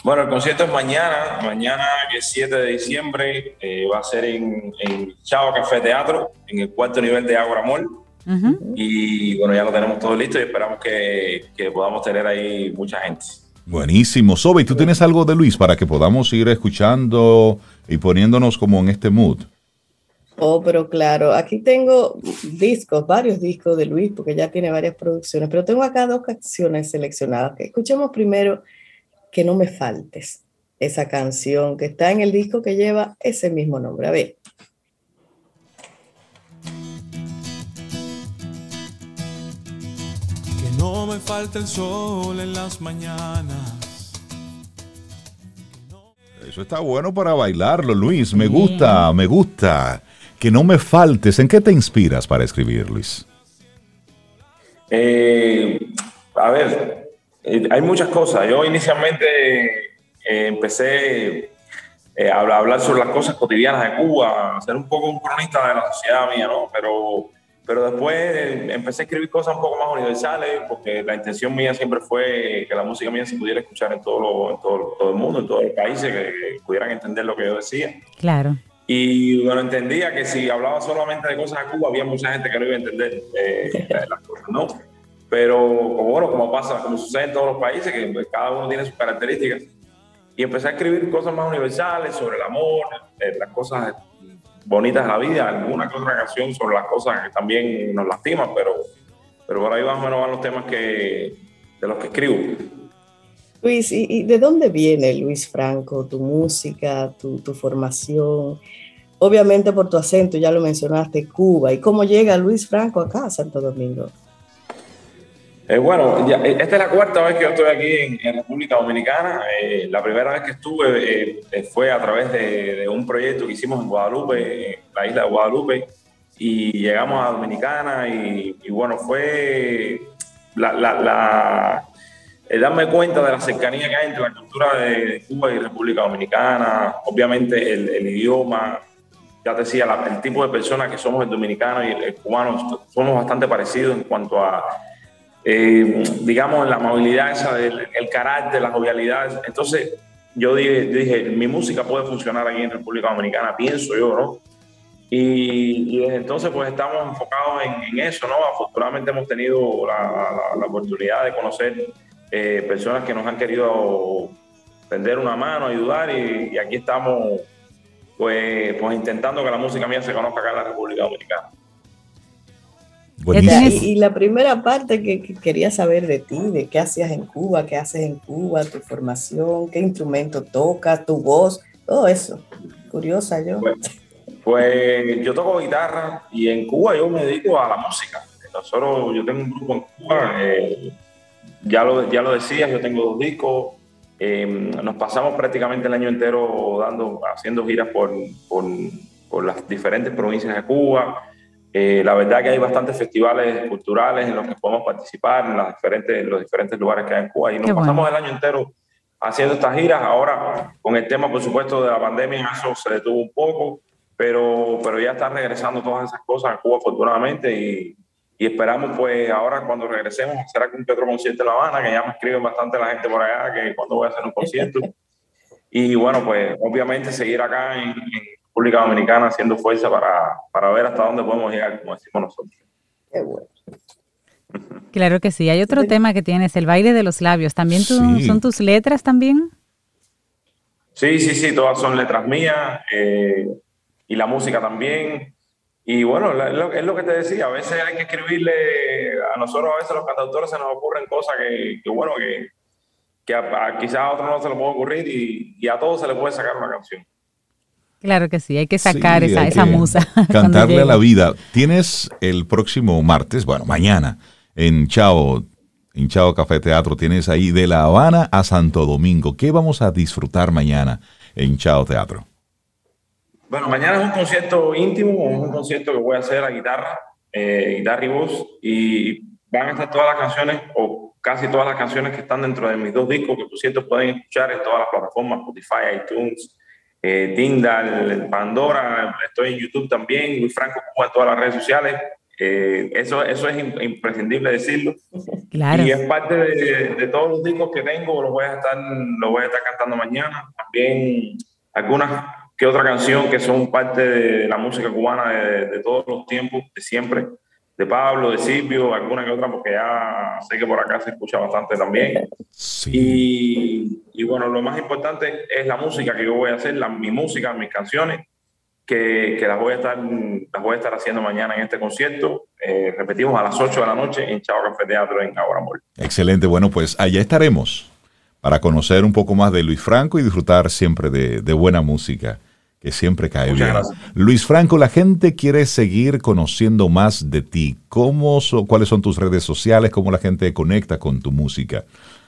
Bueno, el concierto es mañana, mañana que es 7 de diciembre, eh, va a ser en, en Chavo Café Teatro, en el cuarto nivel de Agua Mall. Y bueno, ya lo tenemos todo listo y esperamos que, que podamos tener ahí mucha gente. Buenísimo. Sobe, ¿tú tienes algo de Luis para que podamos ir escuchando y poniéndonos como en este mood? Oh, pero claro, aquí tengo discos, varios discos de Luis, porque ya tiene varias producciones, pero tengo acá dos canciones seleccionadas. Escuchemos primero que no me faltes. Esa canción que está en el disco que lleva ese mismo nombre. A ver. Que no me falte el sol en las mañanas. Eso está bueno para bailarlo, Luis. Me gusta, me gusta. Que no me faltes. ¿En qué te inspiras para escribir, Luis? Eh, a ver, eh, hay muchas cosas. Yo inicialmente eh, empecé eh, a hablar sobre las cosas cotidianas de Cuba, a ser un poco un cronista de la sociedad mía, ¿no? Pero, pero después empecé a escribir cosas un poco más universales, porque la intención mía siempre fue que la música mía se pudiera escuchar en todo, en todo, todo el mundo, en todos los países, que, pudieran entender lo que yo decía. Claro. Y bueno, entendía que si hablaba solamente de cosas de Cuba, había mucha gente que no iba a entender las cosas, ¿no? Pero bueno, como pasa, como sucede en todos los países, que pues, cada uno tiene sus características. Y empecé a escribir cosas más universales sobre el amor, eh, las cosas bonitas de la vida, alguna que otra canción sobre las cosas que también nos lastiman, pero, pero por ahí más o menos van los temas que, de los que escribo. Luis, ¿y, de dónde viene Luis Franco, tu música, tu, formación? Obviamente por tu acento, ya lo mencionaste, Cuba. ¿Y cómo llega Luis Franco acá a Santo Domingo? Eh, bueno, ya, eh, esta es la cuarta vez que yo estoy aquí en, República Dominicana. Eh, la primera vez que estuve fue a través de, un proyecto que hicimos en Guadalupe, en la isla de Guadalupe, y llegamos a Dominicana y, bueno, fue la, la, darme cuenta de la cercanía que hay entre la cultura de Cuba y República Dominicana, obviamente el, idioma, ya te decía, el tipo de personas que somos el dominicano y el cubano, somos bastante parecidos en cuanto a eh, digamos, la movilidad esa, el, carácter, la jovialidad. Entonces, yo dije, dije, mi música puede funcionar aquí en República Dominicana, pienso yo, ¿no? Y, desde entonces, pues estamos enfocados en, eso, ¿no? Afortunadamente hemos tenido la, la, oportunidad de conocer eh, personas que nos han querido tender una mano, ayudar, y, y aquí estamos, pues, pues intentando que la música mía se conozca acá en la República Dominicana. Y, la primera parte que, quería saber de ti, de qué hacías en Cuba, qué haces en Cuba, tu formación, qué instrumento tocas, tu voz, todo eso. Curiosa yo. Pues, yo toco guitarra y en Cuba yo me dedico a la música. Nosotros, yo tengo un grupo en Cuba, eh, ya, lo, ya lo decía, yo tengo dos discos. Em, nos pasamos prácticamente el año entero dando, haciendo giras por, por, por las diferentes provincias de Cuba. Eh, la verdad que hay bastantes festivales culturales en los que podemos participar en, las diferentes, los diferentes lugares que hay en Cuba y nos pasamos el año entero haciendo estas giras. Ahora, con el tema, por supuesto, de la pandemia, eso se detuvo un poco, pero, pero ya están regresando todas esas cosas a Cuba, afortunadamente, y, y esperamos, pues, ahora cuando regresemos, hacer algún otro concierto en La Habana, que ya me escriben bastante la gente por allá, que cuando voy a hacer un concierto. Y bueno, pues, obviamente, seguir acá en República Dominicana haciendo fuerza para, para ver hasta dónde podemos llegar, como decimos nosotros. Qué bueno. Claro que sí. Hay otro tema que tienes, el baile de los labios. ¿También son tus letras también? Sí, sí, sí, todas son letras mías eh, y la música también. Y bueno, es lo que te decía, a veces hay que escribirle, a nosotros a veces los cantautores se nos ocurren cosas que, bueno, que, que a, quizás a otros no se les puede ocurrir y, y a todos se les puede sacar una canción. Claro que sí, hay que sacar esa, esa musa. Cantarle a la vida. Tienes el próximo martes, bueno, mañana, en Chao, en Chao Café Teatro, tienes ahí de La Habana a Santo Domingo. ¿Qué vamos a disfrutar mañana en Chao Teatro? Bueno, mañana es un concierto íntimo, un concierto que voy a hacer a guitarra, eh, guitarra y voz, y van a estar todas las canciones, o casi todas las canciones que están dentro de mis dos discos, que por cierto pueden escuchar en todas las plataformas, Spotify, iTunes, eh, Tindal, Pandora, estoy en YouTube también, Luis Franco en todas las redes sociales. Eh, eso, eso es imprescindible decirlo. Claro. Y es parte de, de, todos los discos que tengo, los voy a estar, los voy a estar cantando mañana. También algunas que otra canción que son parte de la música cubana de, de todos los tiempos, de siempre de Pablo, de Silvio, alguna que otra, porque ya sé que por acá se escucha bastante también. Sí. Y, bueno, lo más importante es la música que yo voy a hacer, la, mi música, mis canciones, que, que, las, voy a estar, las voy a estar haciendo mañana en este concierto. Eh, repetimos a las 8 de la noche en Chavo Café Teatro en Ahora Excelente, bueno, pues allá estaremos para conocer un poco más de Luis Franco y disfrutar siempre de, de buena música que siempre cae bien. Luis Franco, la gente quiere seguir conociendo más de ti. ¿Cómo ¿Cuáles son tus redes sociales? ¿Cómo la gente conecta con tu música?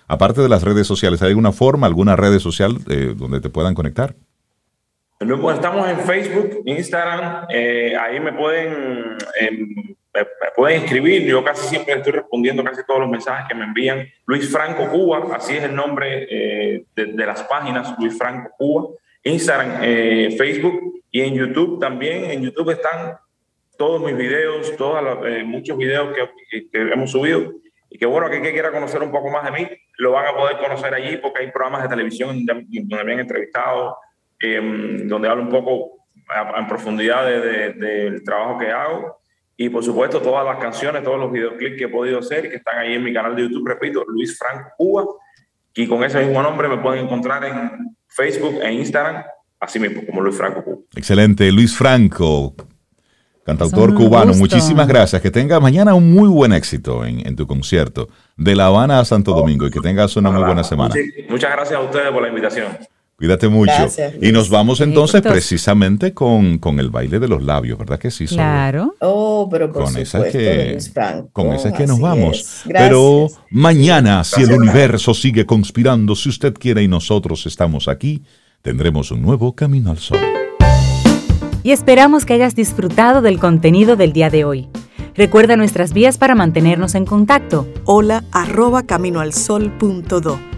Aparte de las redes sociales, ¿hay alguna forma, alguna red social eh, donde te puedan conectar? Estamos en Facebook, Instagram, eh, ahí me pueden, em, me, pueden escribir, yo casi siempre estoy respondiendo casi todos los mensajes que me envían. Luis Franco Cuba, así es el nombre eh, de, de, las páginas, Luis Franco Cuba. Instagram, eh, Facebook y en YouTube también. En YouTube están todos mis videos, todos eh, muchos videos que, hemos subido. Y que bueno, que, que quiera conocer un poco más de mí, lo van a poder conocer allí porque hay programas de televisión donde me han entrevistado, em, donde hablo un poco en profundidad del trabajo que hago. Y por supuesto, todas las canciones, todos los videoclips que he podido hacer, que están ahí en mi canal de YouTube, repito, Luis Frank Cuba. Y con ese mismo nombre me pueden encontrar en Facebook e Instagram, así mismo como Luis Franco. Excelente, Luis Franco, cantautor cubano. Muchísimas gracias. Que tengas mañana un muy buen éxito en, tu concierto de La Habana a Santo Domingo y que tengas una muy buena semana. Muchas gracias a ustedes por la invitación. Cuídate mucho. y nos vamos entonces precisamente con, el baile de los labios, ¿verdad que sí? Claro. Oh, pero por con esa que, Con esa que nos vamos. Pero mañana, si el universo sigue conspirando, si usted quiere y nosotros estamos aquí, tendremos un nuevo Camino al Sol. Y esperamos que hayas disfrutado del contenido del día de hoy. Recuerda nuestras vías para mantenernos en contacto. Hola arroba caminoalsol.do